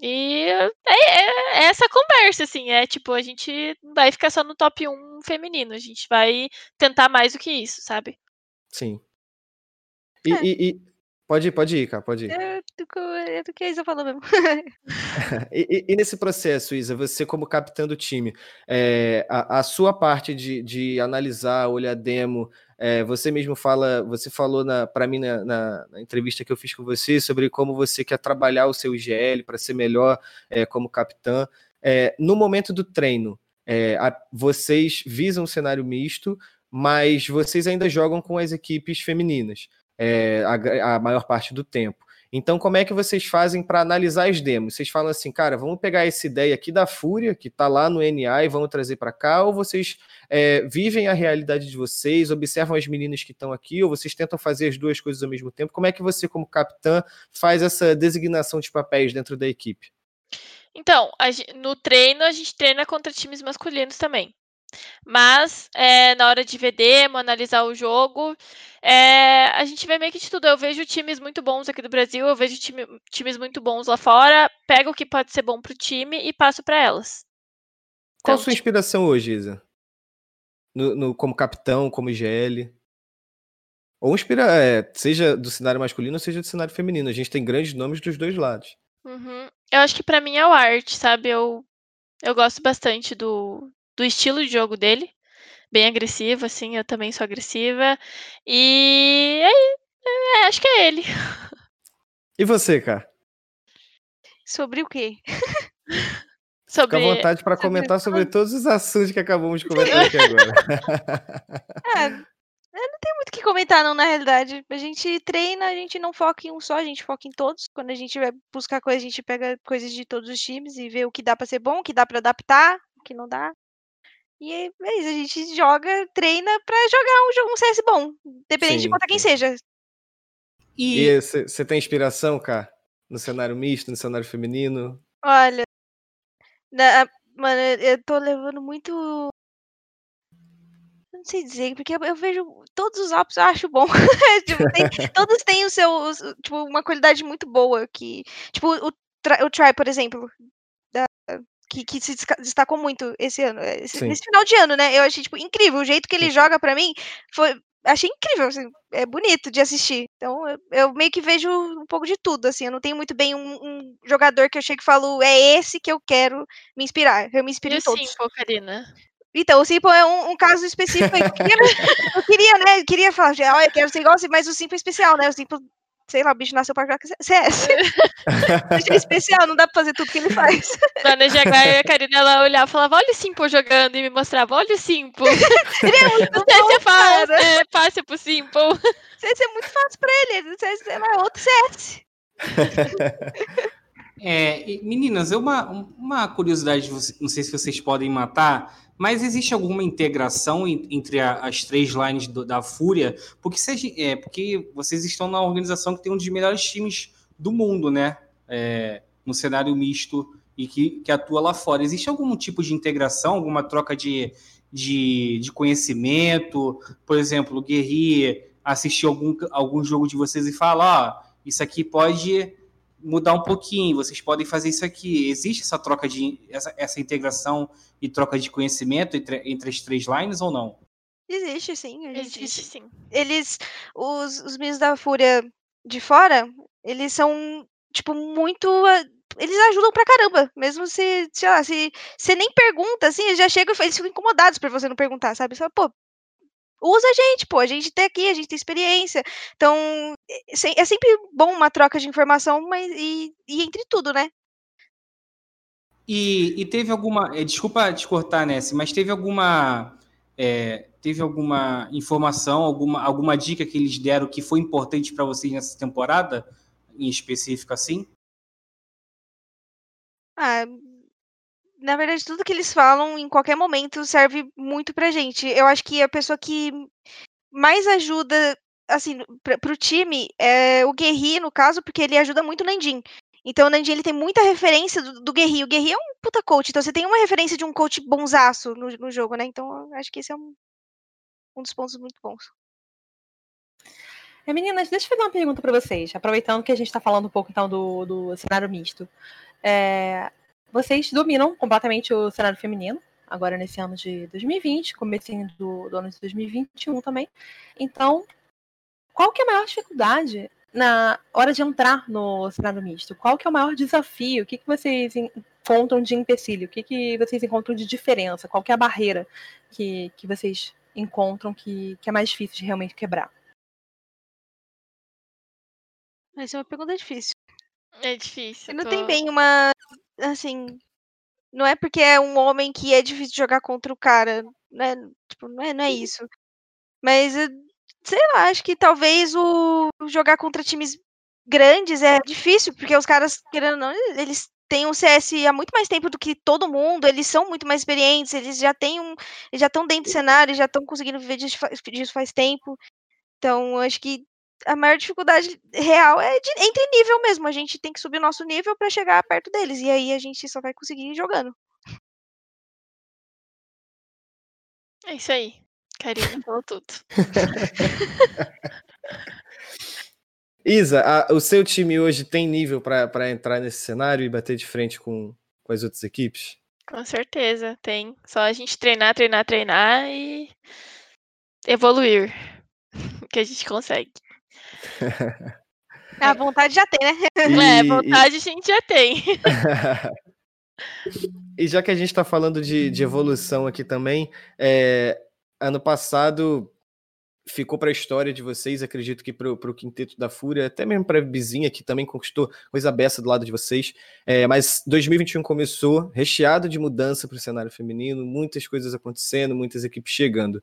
E é, é, é, essa conversa, assim, é tipo, a gente não vai ficar só no top 1 feminino, a gente vai tentar mais do que isso, sabe? Sim. E, é. e, e, pode ir, pode ir, cara, pode ir. É do, é do que a Isa falou mesmo. *laughs* e, e, nesse processo, Isa, você como capitã do time, é, a, a, sua parte de, de analisar, olhar demo, é, você mesmo fala, você falou para mim na, na, na, entrevista que eu fiz com você sobre como você quer trabalhar o seu IGL para ser melhor é, como capitã. No momento do treino, a, vocês visam um cenário misto, mas vocês ainda jogam com as equipes femininas é, a, a maior parte do tempo. Então, como é que vocês fazem para analisar as demos? Vocês falam assim, cara, vamos pegar essa ideia aqui da Fúria, que está lá no NA, e vamos trazer para cá, ou vocês é, vivem a realidade de vocês, observam as meninas que estão aqui, ou vocês tentam fazer as duas coisas ao mesmo tempo? Como é que você, como capitã, faz essa designação de papéis dentro da equipe? Então, no treino, a gente treina contra times masculinos também. Mas é, na hora de ver demo, analisar o jogo, é, a gente vê meio que de tudo. Eu vejo times muito bons aqui do Brasil, eu vejo time, times muito bons lá fora, pego o que pode ser bom pro time e passo para elas. Qual a então, sua tipo... inspiração hoje, Isa? No, no, como capitão, como GL? Ou inspira, é, seja do cenário masculino, seja do cenário feminino. A gente tem grandes nomes dos dois lados. Uhum. Eu acho que para mim é o arte, sabe? Eu, eu gosto bastante do, do estilo de jogo dele. Bem agressivo, assim, eu também sou agressiva. E é, é, acho que ele. E você, cara? Sobre o quê? *laughs* Sobre... Fica à vontade para sobre comentar sobre todos os assuntos que acabamos de comentar aqui agora. Ah, *laughs* eu não tenho muito o que comentar, não, na realidade. A gente treina, a gente não foca em um só, a gente foca em todos. Quando a gente vai buscar coisa, a gente pega coisas de todos os times e vê o que dá pra ser bom, o que dá pra adaptar, o que não dá. E é é isso, a gente joga, treina pra jogar um jogo, um CS bom. Independente de Sim, contra quem sim. seja. E, você tem inspiração, cara? No cenário misto, no cenário feminino? Olha, na- mano, eu tô levando muito. Não sei dizer, porque eu, eu vejo todos os apps, eu acho bom. *laughs* Tipo, tem- todos têm o seu, os- tipo, uma qualidade muito boa. Que, tipo, o, o Try, por exemplo, que, que se destacou muito esse ano, eh, esse- Sim. nesse final de ano, né? Eu achei, tipo, incrível. O jeito que ele joga pra mim foi. Achei incrível, assim, é bonito de assistir. Então, eu, eu meio que vejo um pouco de tudo, assim. Eu não tenho muito bem um, um jogador que eu chego e falo, é esse que eu quero me inspirar. Eu me inspiro E em todos. Simple, Karina? Então, o Simple é um, um caso específico. Eu queria, *laughs* eu queria, né? Eu queria falar, eu quero ser igual mas o Simple é especial, né? O Simple, sei lá, o bicho nasceu pra jogar CS. Bicho *laughs* é especial, não dá pra fazer tudo que ele faz. Lá no Jaguar, a Karina ela olhava e falava, olha o Simple jogando, e me mostrava, olha o Simple. *laughs* Ele é muito se bom, é fácil, é fácil pro Simple. *laughs* CS é muito fácil pra ele. O CS é mais outro CS. é, e, meninas, é uma, uma curiosidade, não sei se vocês podem matar, mas existe alguma integração en- entre as três lines do- da Fúria? Porque, é, porque vocês estão na organização que tem um dos melhores times do mundo, né? É, no cenário misto e que, que atua lá fora. Existe algum tipo de integração, alguma troca de, de, de conhecimento? Por exemplo, o Guerri assistiu algum, algum jogo de vocês e fala, ó, isso aqui pode mudar um pouquinho, vocês podem fazer isso aqui. Existe essa troca de essa, essa integração e troca de conhecimento entre, entre as três lines ou não? Existe, sim. Gente, Existe sim. eles, os, os meninos da Fúria de fora, eles são, tipo, muito. ah, Eles ajudam pra caramba. Mesmo se, sei lá, se você nem pergunta, assim, eles já chegam e eles ficam incomodados por você não perguntar, sabe? Você fala, pô, usa a gente, pô, a gente tá aqui, a gente tem experiência. Então, é é sempre bom uma troca de informação, mas e, e entre tudo, né? E, e teve alguma. eh, Desculpa te cortar, Nessi, mas teve alguma. eh, teve alguma informação, alguma, alguma dica que eles deram que foi importante para vocês nessa temporada, em específico assim? Ah, na verdade, tudo que eles falam em qualquer momento serve muito pra gente. Eu acho que a pessoa que mais ajuda, assim, pra, pro time é o Guerri, no caso, porque ele ajuda muito o Nandin. Então, o Nandin, ele tem muita referência do, do Guerri. O Guerri é um puta coach, então você tem uma referência de um coach bonzaço no, no jogo, né? Então, acho que esse é um, um dos pontos muito bons. É, meninas, deixa eu fazer uma pergunta para vocês, aproveitando que a gente está falando um pouco então do, do cenário misto. É, vocês dominam completamente o cenário feminino, agora nesse ano de 2020, comecinho do, do ano de 2021 também. Então, qual que é a maior dificuldade na hora de entrar no cenário misto? Qual que é o maior desafio? O que, que vocês encontram de empecilho? O que, que vocês encontram de diferença? Qual que é a barreira que, que vocês encontram que, que é mais difícil de realmente quebrar? Essa é uma pergunta difícil. É difícil. Não tô- tem bem uma. Assim. Não é porque é um homem que é difícil jogar contra o cara. Né? Tipo, não é, não é isso. Mas, eh, sei lá, acho que talvez o jogar contra times grandes é difícil, porque os caras, querendo ou não, eles têm um CS há muito mais tempo do que todo mundo, eles são muito mais experientes, eles já têm um. Já estão dentro do cenário, já estão conseguindo viver disso fa- disso faz tempo. Então, acho que a maior dificuldade real é de- entre nível mesmo. A gente tem que subir o nosso nível para chegar perto deles. E aí a gente só vai conseguir jogando. É isso aí. Karina falou tudo. *laughs* Isa, a- o seu time hoje tem nível para entrar nesse cenário e bater de frente com, com as outras equipes? Com certeza, tem. Só a gente treinar, treinar, treinar e evoluir. *laughs* Que a gente consegue. *laughs* A vontade já tem, né? *laughs* É, E- vontade a gente já tem. *laughs* E já que a gente está falando de, de evolução aqui também, é, ano passado ficou para a história de vocês, acredito que para o quinteto da Fúria, até mesmo para a Bizinha, que também conquistou coisa beça do lado de vocês. É, mas 2021 começou recheado de mudança para o cenário feminino, muitas coisas acontecendo, muitas equipes chegando.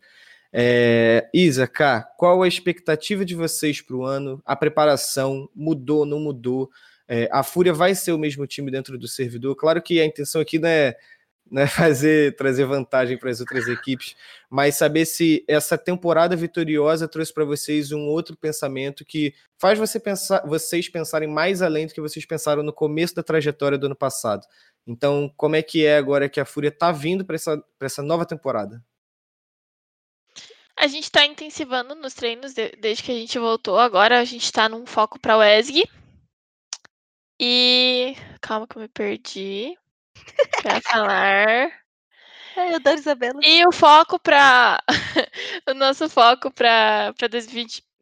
É, Isa, Cá, qual a expectativa de vocês para o ano? A preparação mudou, não mudou? É, a Fúria vai ser o mesmo time dentro do servidor? Claro que a intenção aqui não é né, *laughs* fazer trazer vantagem para as outras equipes, mas saber se essa temporada vitoriosa trouxe para vocês um outro pensamento que faz você pensar, vocês pensarem mais além do que vocês pensaram no começo da trajetória do ano passado. Então, como é que é agora que a Fúria está vindo para essa, essa nova temporada? A gente está intensivando nos treinos de, desde que a gente voltou. Agora a gente está num foco para o ESG. E. Calma que eu me perdi para falar. *laughs* Ai, eu adoro Isabela. E o foco para. *laughs* o nosso foco para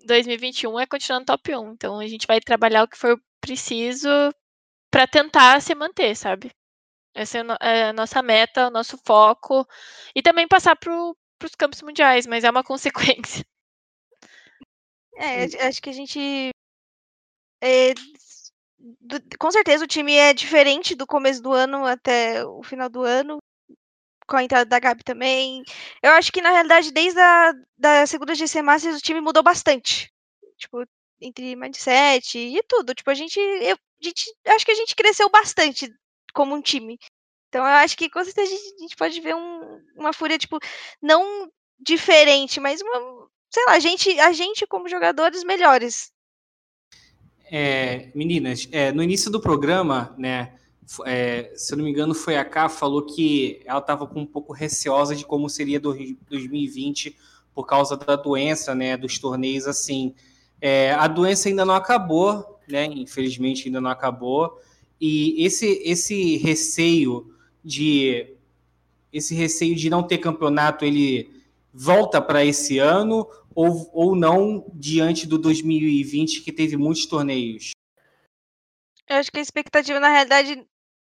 2021 é continuar no top 1. Então a gente vai trabalhar o que for preciso para tentar se manter, sabe? Essa é a nossa meta, o nosso foco. E também passar para os campos mundiais, mas é uma *laughs* consequência. É, acho que a gente. É, com certeza o time é diferente do começo do ano até o final do ano, com a entrada da Gabi também. Eu acho que, na realidade, desde a da segunda GC Masters, o time mudou bastante. Tipo, entre mindset e tudo. Tipo, a gente, eu, a gente. Acho que a gente cresceu bastante como um time. Então, eu acho que com certeza a gente, pode ver um, uma fúria, tipo, não diferente, mas uma. Sei lá, a gente, a gente como jogadores melhores. É, meninas, é, no início do programa, né, é, se eu não me engano, foi a K falou que ela estava com um pouco receosa de como seria 2020 por causa da doença, né, dos torneios assim. É, a doença ainda não acabou, né, infelizmente ainda não acabou. E esse esse receio de esse receio de não ter campeonato, ele volta para esse ano ou, ou não diante do 2020 que teve muitos torneios? Eu acho que a expectativa na realidade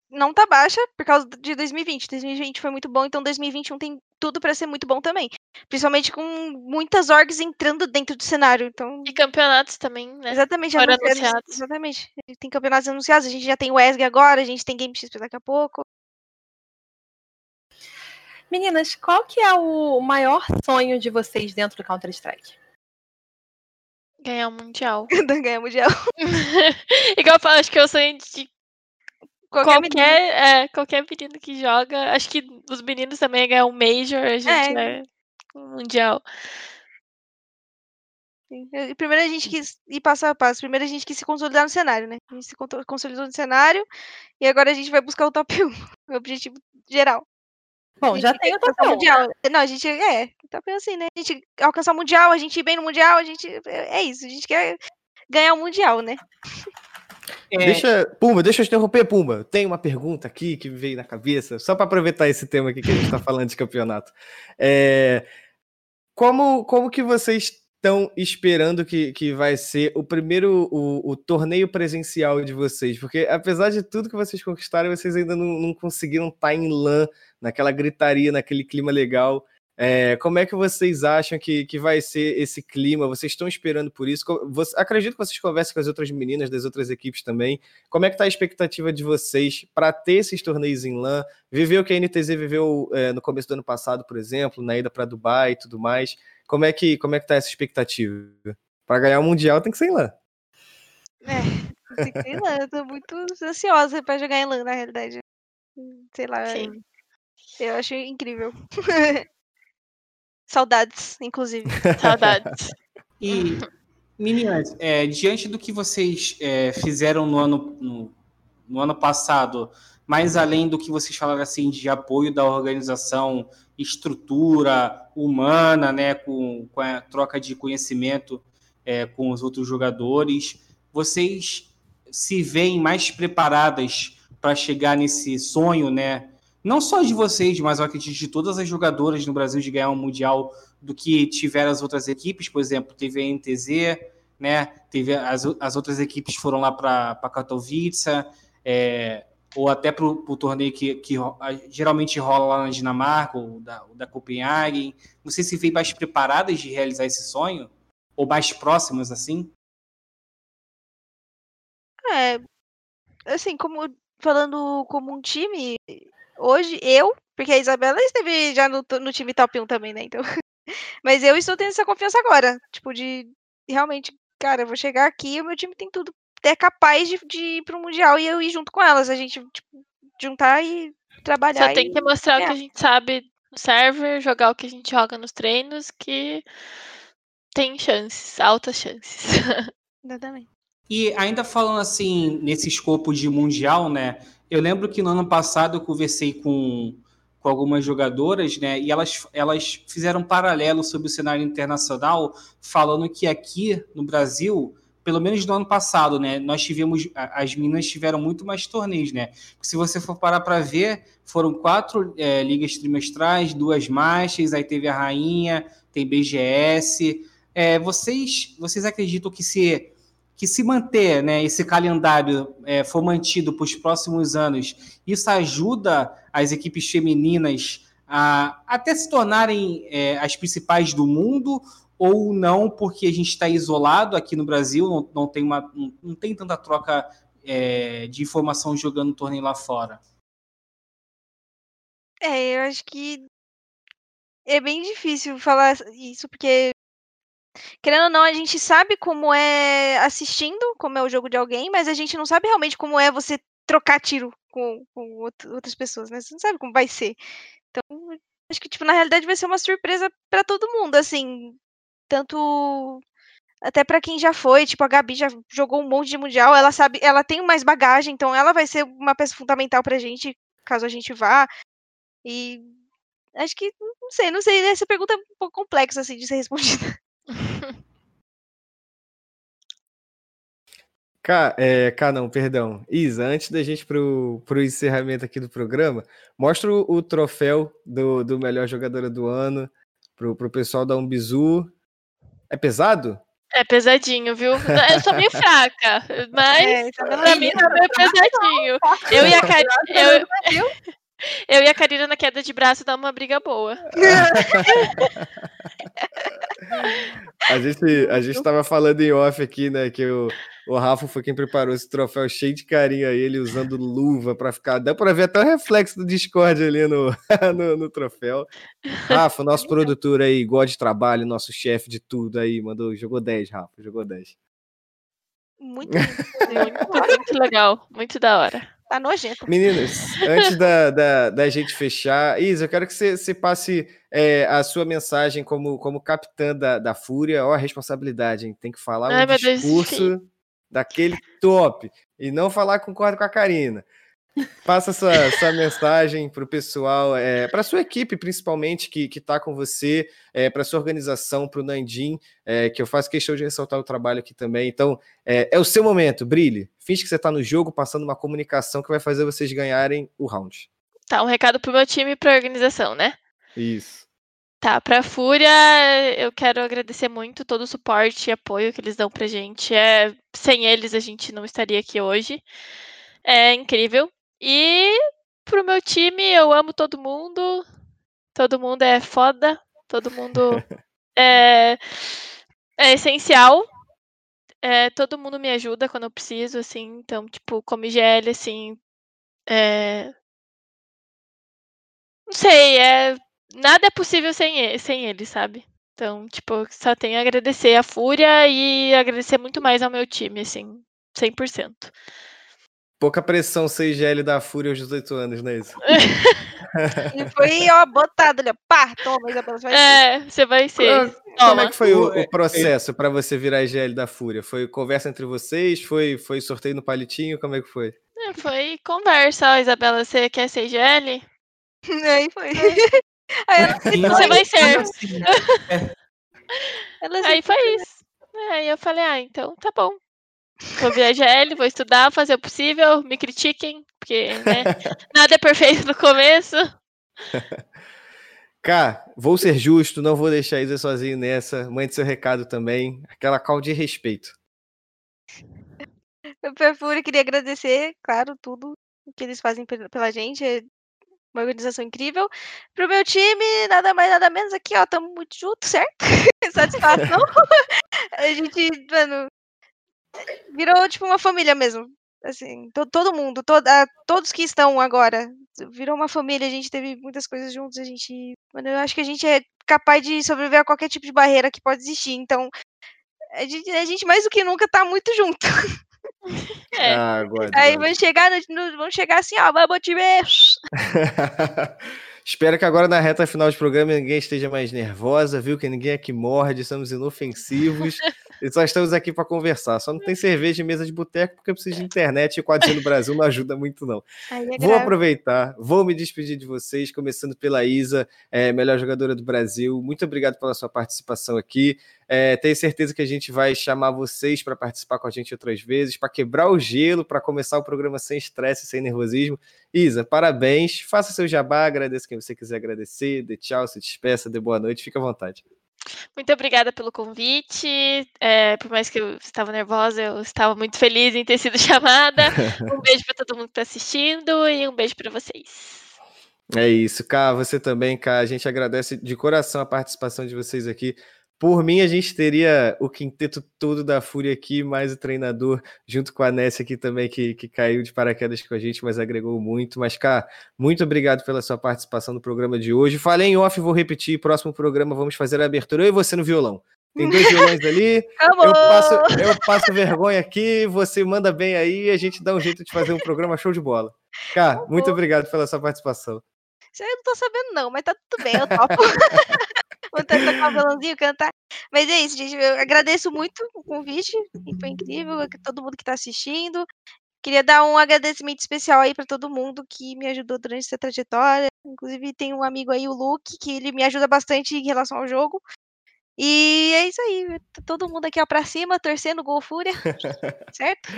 não tá baixa por causa de 2020. 2020 foi muito bom, então 2021 tem tudo para ser muito bom também. Principalmente com muitas orgs entrando dentro do cenário. Então... E campeonatos também, né? Exatamente, anunciados. Exatamente. Tem campeonatos anunciados, a gente já tem o ESG agora, a gente tem Game X daqui a pouco. Meninas, qual que é o maior sonho de vocês dentro do Counter-Strike? Ganhar o Mundial. *laughs* Ganhar o Mundial. *laughs* Igual eu falo, acho que é o sonho de qualquer, qualquer, é, qualquer menino que joga. Acho que os meninos também ganham um Major, a gente é, é um Mundial. Primeiro a gente quis ir passo a passo. Primeiro a gente quis se consolidar no cenário, né? A gente se consolidou no cenário e agora a gente vai buscar o top 1. *laughs* O objetivo geral. Bom, já tem o 1. Mundial. Não, a gente é, top assim, né? A gente alcançar o Mundial, a gente ir bem no Mundial, a gente. É isso, a gente quer ganhar o Mundial, né? É... Deixa, Pumba, deixa eu interromper, Pumba. Tem uma pergunta aqui que me veio na cabeça, só para aproveitar esse tema aqui que a gente está falando de campeonato. É, como, como que vocês estão esperando que, que vai ser o primeiro o, o, torneio presencial de vocês? Porque apesar de tudo que vocês conquistaram, vocês ainda não, não conseguiram estar tá em LAN, naquela gritaria, naquele clima legal. É, como é que vocês acham que, que vai ser esse clima? Vocês estão esperando por isso? Você, acredito que vocês conversem com as outras meninas das outras equipes também. Como é que está a expectativa de vocês para ter esses torneios em LAN? Viver o que a NTZ viveu é, no começo do ano passado, por exemplo, na ida para Dubai e tudo mais. Como é que como é que tá essa expectativa? Para ganhar o Mundial tem que ser em LAN. É, tem que ser em LAN. Eu tô muito ansiosa para jogar em LAN, na realidade. Sei lá. Sim. Eu acho incrível. *laughs* Saudades, inclusive. *laughs* Saudades. E, meninas, é, diante do que vocês é, fizeram no ano, no, no, ano passado, mais além do que vocês falaram assim de apoio da organização, estrutura humana, né, com, com a troca de conhecimento é, com os outros jogadores, vocês se veem mais preparadas para chegar nesse sonho, né? Não só de vocês, mas eu acredito de todas as jogadoras no Brasil de ganhar um Mundial do que tiveram as outras equipes, por exemplo, teve a NTZ, né? Teve as, as outras equipes foram lá para Katowice, é, ou até para o torneio que, que geralmente rola lá na Dinamarca, ou da, ou da Copenhagen? Você se vê mais preparadas de realizar esse sonho? Ou mais próximas, assim? É, assim, como falando como um time, hoje eu, porque a Isabela esteve já no, no time top 1 também, né? Então. *laughs* Mas eu estou tendo essa confiança agora. Tipo, de realmente, cara, eu vou chegar aqui e o meu time tem tudo. É capaz de, de ir pro Mundial e eu ir junto com elas. A gente, tipo, juntar e trabalhar. Só tem e... que mostrar é. o que a gente sabe no server, jogar o que a gente joga nos treinos, que tem chances, altas chances. *laughs* Exatamente. E ainda falando assim, nesse escopo de mundial, né? Eu lembro que no ano passado eu conversei com, com algumas jogadoras, né? E elas, elas fizeram um paralelo sobre o cenário internacional, falando que aqui no Brasil, pelo menos no ano passado, né? Nós tivemos, as meninas tiveram muito mais torneios, né? Se você for parar para ver, foram quatro é, ligas trimestrais, duas marchas, aí teve a rainha, tem BGS. É, vocês, vocês acreditam que se que se manter né, esse calendário é, for mantido para os próximos anos, isso ajuda as equipes femininas a até se tornarem é, as principais do mundo ou não, porque a gente está isolado aqui no Brasil, não, não, tem, uma, não, tem tanta troca é, de informação jogando torneio lá fora? É, eu acho que é bem difícil falar isso, porque querendo ou não, a gente sabe como é assistindo, como é o jogo de alguém, mas a gente não sabe realmente como é você trocar tiro com, com outras pessoas, né? Você não sabe como vai ser. Então, acho que, tipo, na realidade vai ser uma surpresa para todo mundo, assim. Tanto até para quem já foi, tipo, a Gabi já jogou um monte de mundial, ela sabe, ela tem mais bagagem, então ela vai ser uma peça fundamental pra gente, caso a gente vá. E acho que, não sei, não sei, essa pergunta é um pouco complexa, assim, de ser *laughs* respondida. Cá, é, cá não, perdão. Isa, antes da gente pro, pro encerramento aqui do programa, mostra o, o troféu do, do melhor jogadora do ano pro, pro pessoal dar um bizu. É pesado? É pesadinho, viu? Eu sou meio *laughs* fraca, mas É, tá vendo pra mim tá meio pesadinho. *laughs* Eu e a Karina, eu, *laughs* eu e a Karina na queda de braço dá uma briga boa. A gente, a gente tava falando em off aqui, né? Que o, o Rafa foi quem preparou esse troféu cheio de carinho a ele, usando luva para ficar. Dá para ver até o reflexo do Discord ali no, *laughs* no, no troféu. Rafa, nosso *laughs* produtor aí, igual de trabalho, nosso chefe de tudo aí, mandou, jogou 10, Rafa, jogou 10. Muito, Muito, muito legal, muito da hora. Tá nojento. Meninas, antes *laughs* da, da, da gente fechar, Isa, eu quero que você, você passe é, a sua mensagem como, como capitã da, da Fúria. Ó, a responsabilidade, hein? Tem que falar Ai, um meu Deus, discurso daquele top e não falar concordo com a Karina. Passa sua, sua mensagem para o pessoal, é, para sua equipe principalmente que está com você, é, para sua organização, para o Nandim, é, que eu faço questão de ressaltar o trabalho aqui também. Então, é, é o seu momento, brilhe. Finge que você está no jogo, passando uma comunicação que vai fazer vocês ganharem o round. Tá, um recado pro meu time e pra organização, né? Isso. Tá, pra Fúria, eu quero agradecer muito todo o suporte e apoio que eles dão pra gente. É, sem eles, a gente não estaria aqui hoje. É incrível. E pro meu time, eu amo todo mundo. Todo mundo é foda. Todo mundo *laughs* é, é essencial. É, todo mundo me ajuda quando eu preciso, assim. Então, tipo, como IGL, assim. É... Não sei, é nada é possível sem ele, sem ele, sabe? Então, tipo, só tenho a agradecer a Fúria e agradecer muito mais ao meu time, assim, 100%. Pouca pressão ser IGL da Fúria aos 18 anos, não é isso? *laughs* E foi, ó, botado ali, ó. Pá, toma, Isabela, você vai ser. É, você vai ser. Como Toma. é que foi o, O- processo para você virar IGL da Fúria? Foi conversa entre vocês? Foi, foi sorteio no palitinho? Como é que foi? É, Foi conversa, ó, Isabela, você quer ser IGL? *laughs* Aí foi. *laughs* Aí ela, Você vai ser. Ela Aí foi isso. É, Aí eu falei, ah, então tá bom. Vou virar IGL, vou estudar, fazer o possível, me critiquem, porque né, *laughs* nada é perfeito no começo. Cá, vou ser justo, não vou deixar a Isa sozinho nessa. Mande seu recado também. Aquela call de respeito. Eu, Perfura, queria agradecer, claro, tudo. o que eles fazem pe- pela gente. É uma organização incrível. Pro meu time, nada mais, nada menos aqui, ó, tamo muito junto, certo? *laughs* Satisfação. *laughs* A gente, mano, virou tipo uma família mesmo. Assim, to- todo mundo, toda, todos que estão agora, virou uma família. A gente teve muitas coisas juntos. A gente, mano, eu acho que a gente é capaz de sobreviver a qualquer tipo de barreira que pode existir. Então, a gente, a gente mais do que nunca tá muito junto. *laughs* É. Ah, God, Aí vão chegar, no, no- vão chegar assim, ó, vamos time. *laughs* Espero que agora na reta final do programa ninguém esteja mais nervosa, viu? Que ninguém aqui morde, somos inofensivos. *laughs* e só estamos aqui para conversar. Só não tem cerveja em mesa de boteco porque eu preciso de internet e o 4G no Brasil não ajuda muito, não. É Vou aproveitar, vou me despedir de vocês, começando pela Isa, é, melhor jogadora do Brasil. Muito obrigado pela sua participação aqui. É, tenho certeza que a gente vai chamar vocês para participar com a gente outras vezes, para quebrar o gelo, para começar o programa sem estresse, sem nervosismo. Isa, parabéns. Faça seu jabá, agradeça quem você quiser agradecer, dê tchau, se despeça, dê boa noite, fica à vontade. Muito obrigada pelo convite. É, por mais que eu estava nervosa, eu estava muito feliz em ter sido *laughs* chamada. Um beijo para todo mundo que está assistindo e um beijo para vocês. É isso, Cá, você também, Cá. A gente agradece de coração a participação de vocês aqui. Por mim, a gente teria o quinteto todo da Fúria aqui, mais o treinador, junto com a Nessia aqui também, que, que caiu de paraquedas com a gente, mas agregou muito. Mas, Cá, muito obrigado pela sua participação no programa de hoje. Falei em off, vou repetir. Próximo programa vamos fazer a abertura. Eu e você no violão. Tem dois violões ali. *laughs* Acabou! Eu passo, eu passo vergonha aqui, você manda bem aí e a gente dá um jeito de fazer um programa show de bola. Cá, muito obrigado pela sua participação. Isso aí eu não tô sabendo, não, mas tá tudo bem, eu topo. *laughs* Tentar tocar o violãozinho, cantar. Mas é isso, gente. Eu agradeço muito o convite. Foi incrível. a Todo mundo que tá assistindo. Queria dar um agradecimento especial aí pra todo mundo que me ajudou durante essa trajetória. Inclusive, tem um amigo aí, o Luke, que ele me ajuda bastante em relação ao jogo. E é isso aí. tá Todo mundo aqui ó, pra cima, torcendo Gol Fúria. *laughs* certo?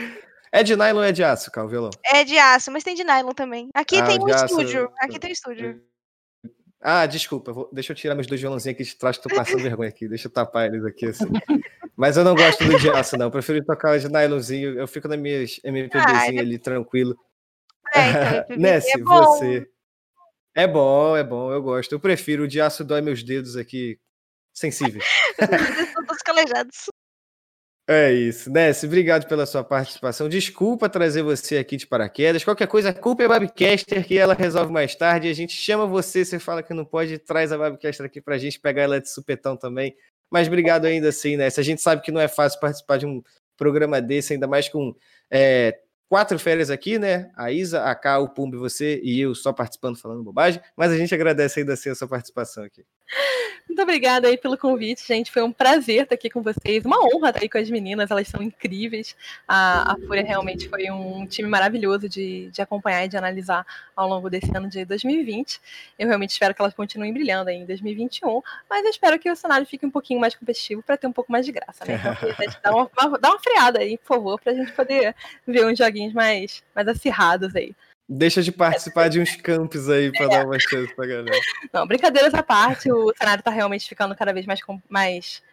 É de nylon ou é de aço, Cá, o violão? É de aço, mas tem de nylon também. Aqui Ah, tem um aço, estúdio. Aqui tem um estúdio. Ah, desculpa, vou- deixa eu tirar meus dois violãozinhos aqui de trás, que tô passando vergonha aqui. Deixa eu tapar eles aqui assim. Mas eu não gosto do de aço, não. Eu prefiro tocar de nylonzinho. Eu fico nas minhas MPBzinha Ah, ali, tranquilo. É, então, *laughs* PVC Nessie, é você. É bom, é bom, eu gosto. Eu prefiro o de aço dói meus dedos aqui sensíveis. Todos calejados. É isso. Nessie, obrigado pela sua participação. Desculpa trazer você aqui de paraquedas. Qualquer coisa, a culpa é a Babcaster, que ela resolve mais tarde. A gente chama você, você fala que não pode, traz a Babcaster aqui pra gente pegar ela de supetão também. Mas obrigado ainda assim, Nessie. A gente sabe que não é fácil participar de um programa desse, ainda mais com é, quatro férias aqui, né? A Isa, a K, o Pumbi, você e eu só participando, falando bobagem. Mas a gente agradece ainda assim a sua participação aqui. Muito obrigada aí pelo convite, gente. Foi um prazer estar aqui com vocês. Uma honra estar aí com as meninas, elas são incríveis. A, a Fúria realmente foi um time maravilhoso de, de acompanhar e de analisar ao longo desse ano de 2020. Eu realmente espero que elas continuem brilhando aí em 2021, mas eu espero que o cenário fique um pouquinho mais competitivo para ter um pouco mais de graça, né? Então, *laughs* dar uma, uma- dá uma freada aí, por favor, para a gente poder ver uns joguinhos mais, mais acirrados aí. Deixa de participar de uns campos aí para dar uma chance pra galera. Não, brincadeiras à parte, o cenário está realmente ficando cada vez mais, mais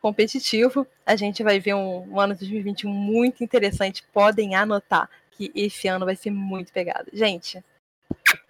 competitivo. A gente vai ver um, um ano de 2021 muito interessante. Podem anotar que esse ano vai ser muito pegado. Gente,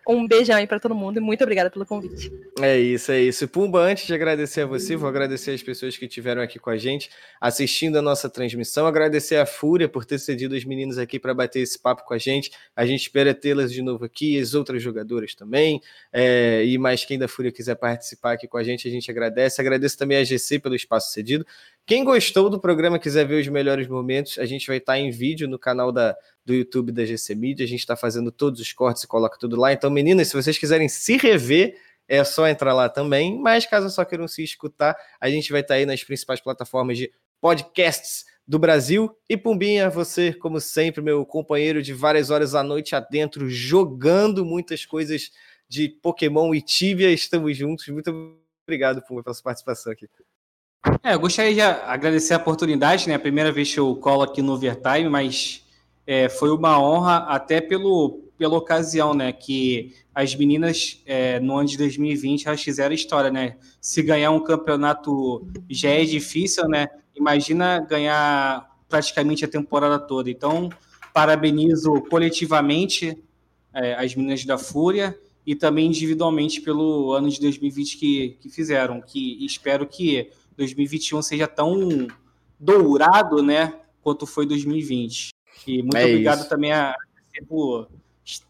um beijão aí para todo mundo e muito obrigada pelo convite. É isso, é isso. Pumba, antes de agradecer a você, vou agradecer as pessoas que estiveram aqui com a gente, assistindo a nossa transmissão, agradecer a Fúria por ter cedido os meninos aqui para bater esse papo com a gente. A gente espera tê-las de novo aqui, as outras jogadoras também, é, e mais quem da Fúria quiser participar aqui com a gente, a gente agradece. Agradeço também a GC pelo espaço cedido. Quem gostou do programa, quiser ver os melhores momentos, a gente vai estar em vídeo no canal da, do YouTube da GC Media. A gente está fazendo todos os cortes e coloca tudo lá. Então, meninas, se vocês quiserem se rever, é só entrar lá também. Mas caso só queiram se escutar, a gente vai estar aí nas principais plataformas de podcasts do Brasil. E Pumbinha, você, como sempre, meu companheiro de várias horas à noite adentro, jogando muitas coisas de Pokémon e Tibia. Estamos juntos. Muito obrigado, Pumba, pela sua participação aqui. É, eu gostaria de agradecer a oportunidade, né? A primeira vez que eu colo aqui no Overtime, mas é, foi uma honra até pelo, pela ocasião, né? Que as meninas é, no ano de 2020 elas fizeram história, né? Se ganhar um campeonato já é difícil, né? Imagina ganhar praticamente a temporada toda. Então, parabenizo coletivamente é, as meninas da Fúria e também individualmente pelo ano de 2020 que, que fizeram. Que espero que 2021 seja tão dourado, né, quanto foi 2020. E muito É obrigado isso. também a por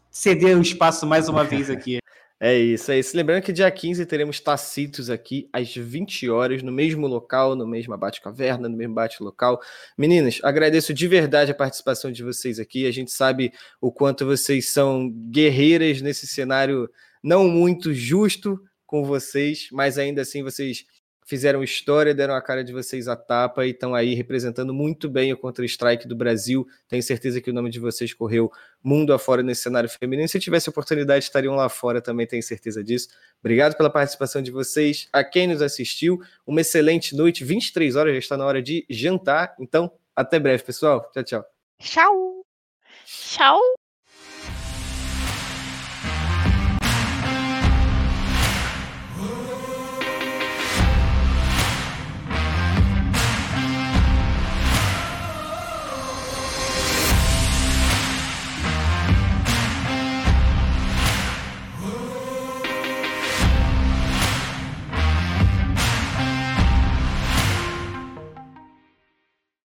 ceder o espaço mais uma vez *laughs* aqui. É isso, é isso. Lembrando que dia 15 teremos Tacitos aqui às 20 horas, no mesmo local, no mesmo Bate-Caverna, no mesmo Bate-Local. Meninas, agradeço de verdade a participação de vocês aqui. A gente sabe o quanto vocês são guerreiras nesse cenário não muito justo com vocês, mas ainda assim vocês fizeram história, deram a cara de vocês à tapa e estão aí representando muito bem o Counter-Strike do Brasil. Tenho certeza que o nome de vocês correu mundo afora nesse cenário feminino. Se tivesse oportunidade, estariam lá fora também, tenho certeza disso. Obrigado pela participação de vocês. A quem nos assistiu, uma excelente noite. 23 horas, já está na hora de jantar. Então, até breve, pessoal. Tchau, tchau. Tchau! Tchau!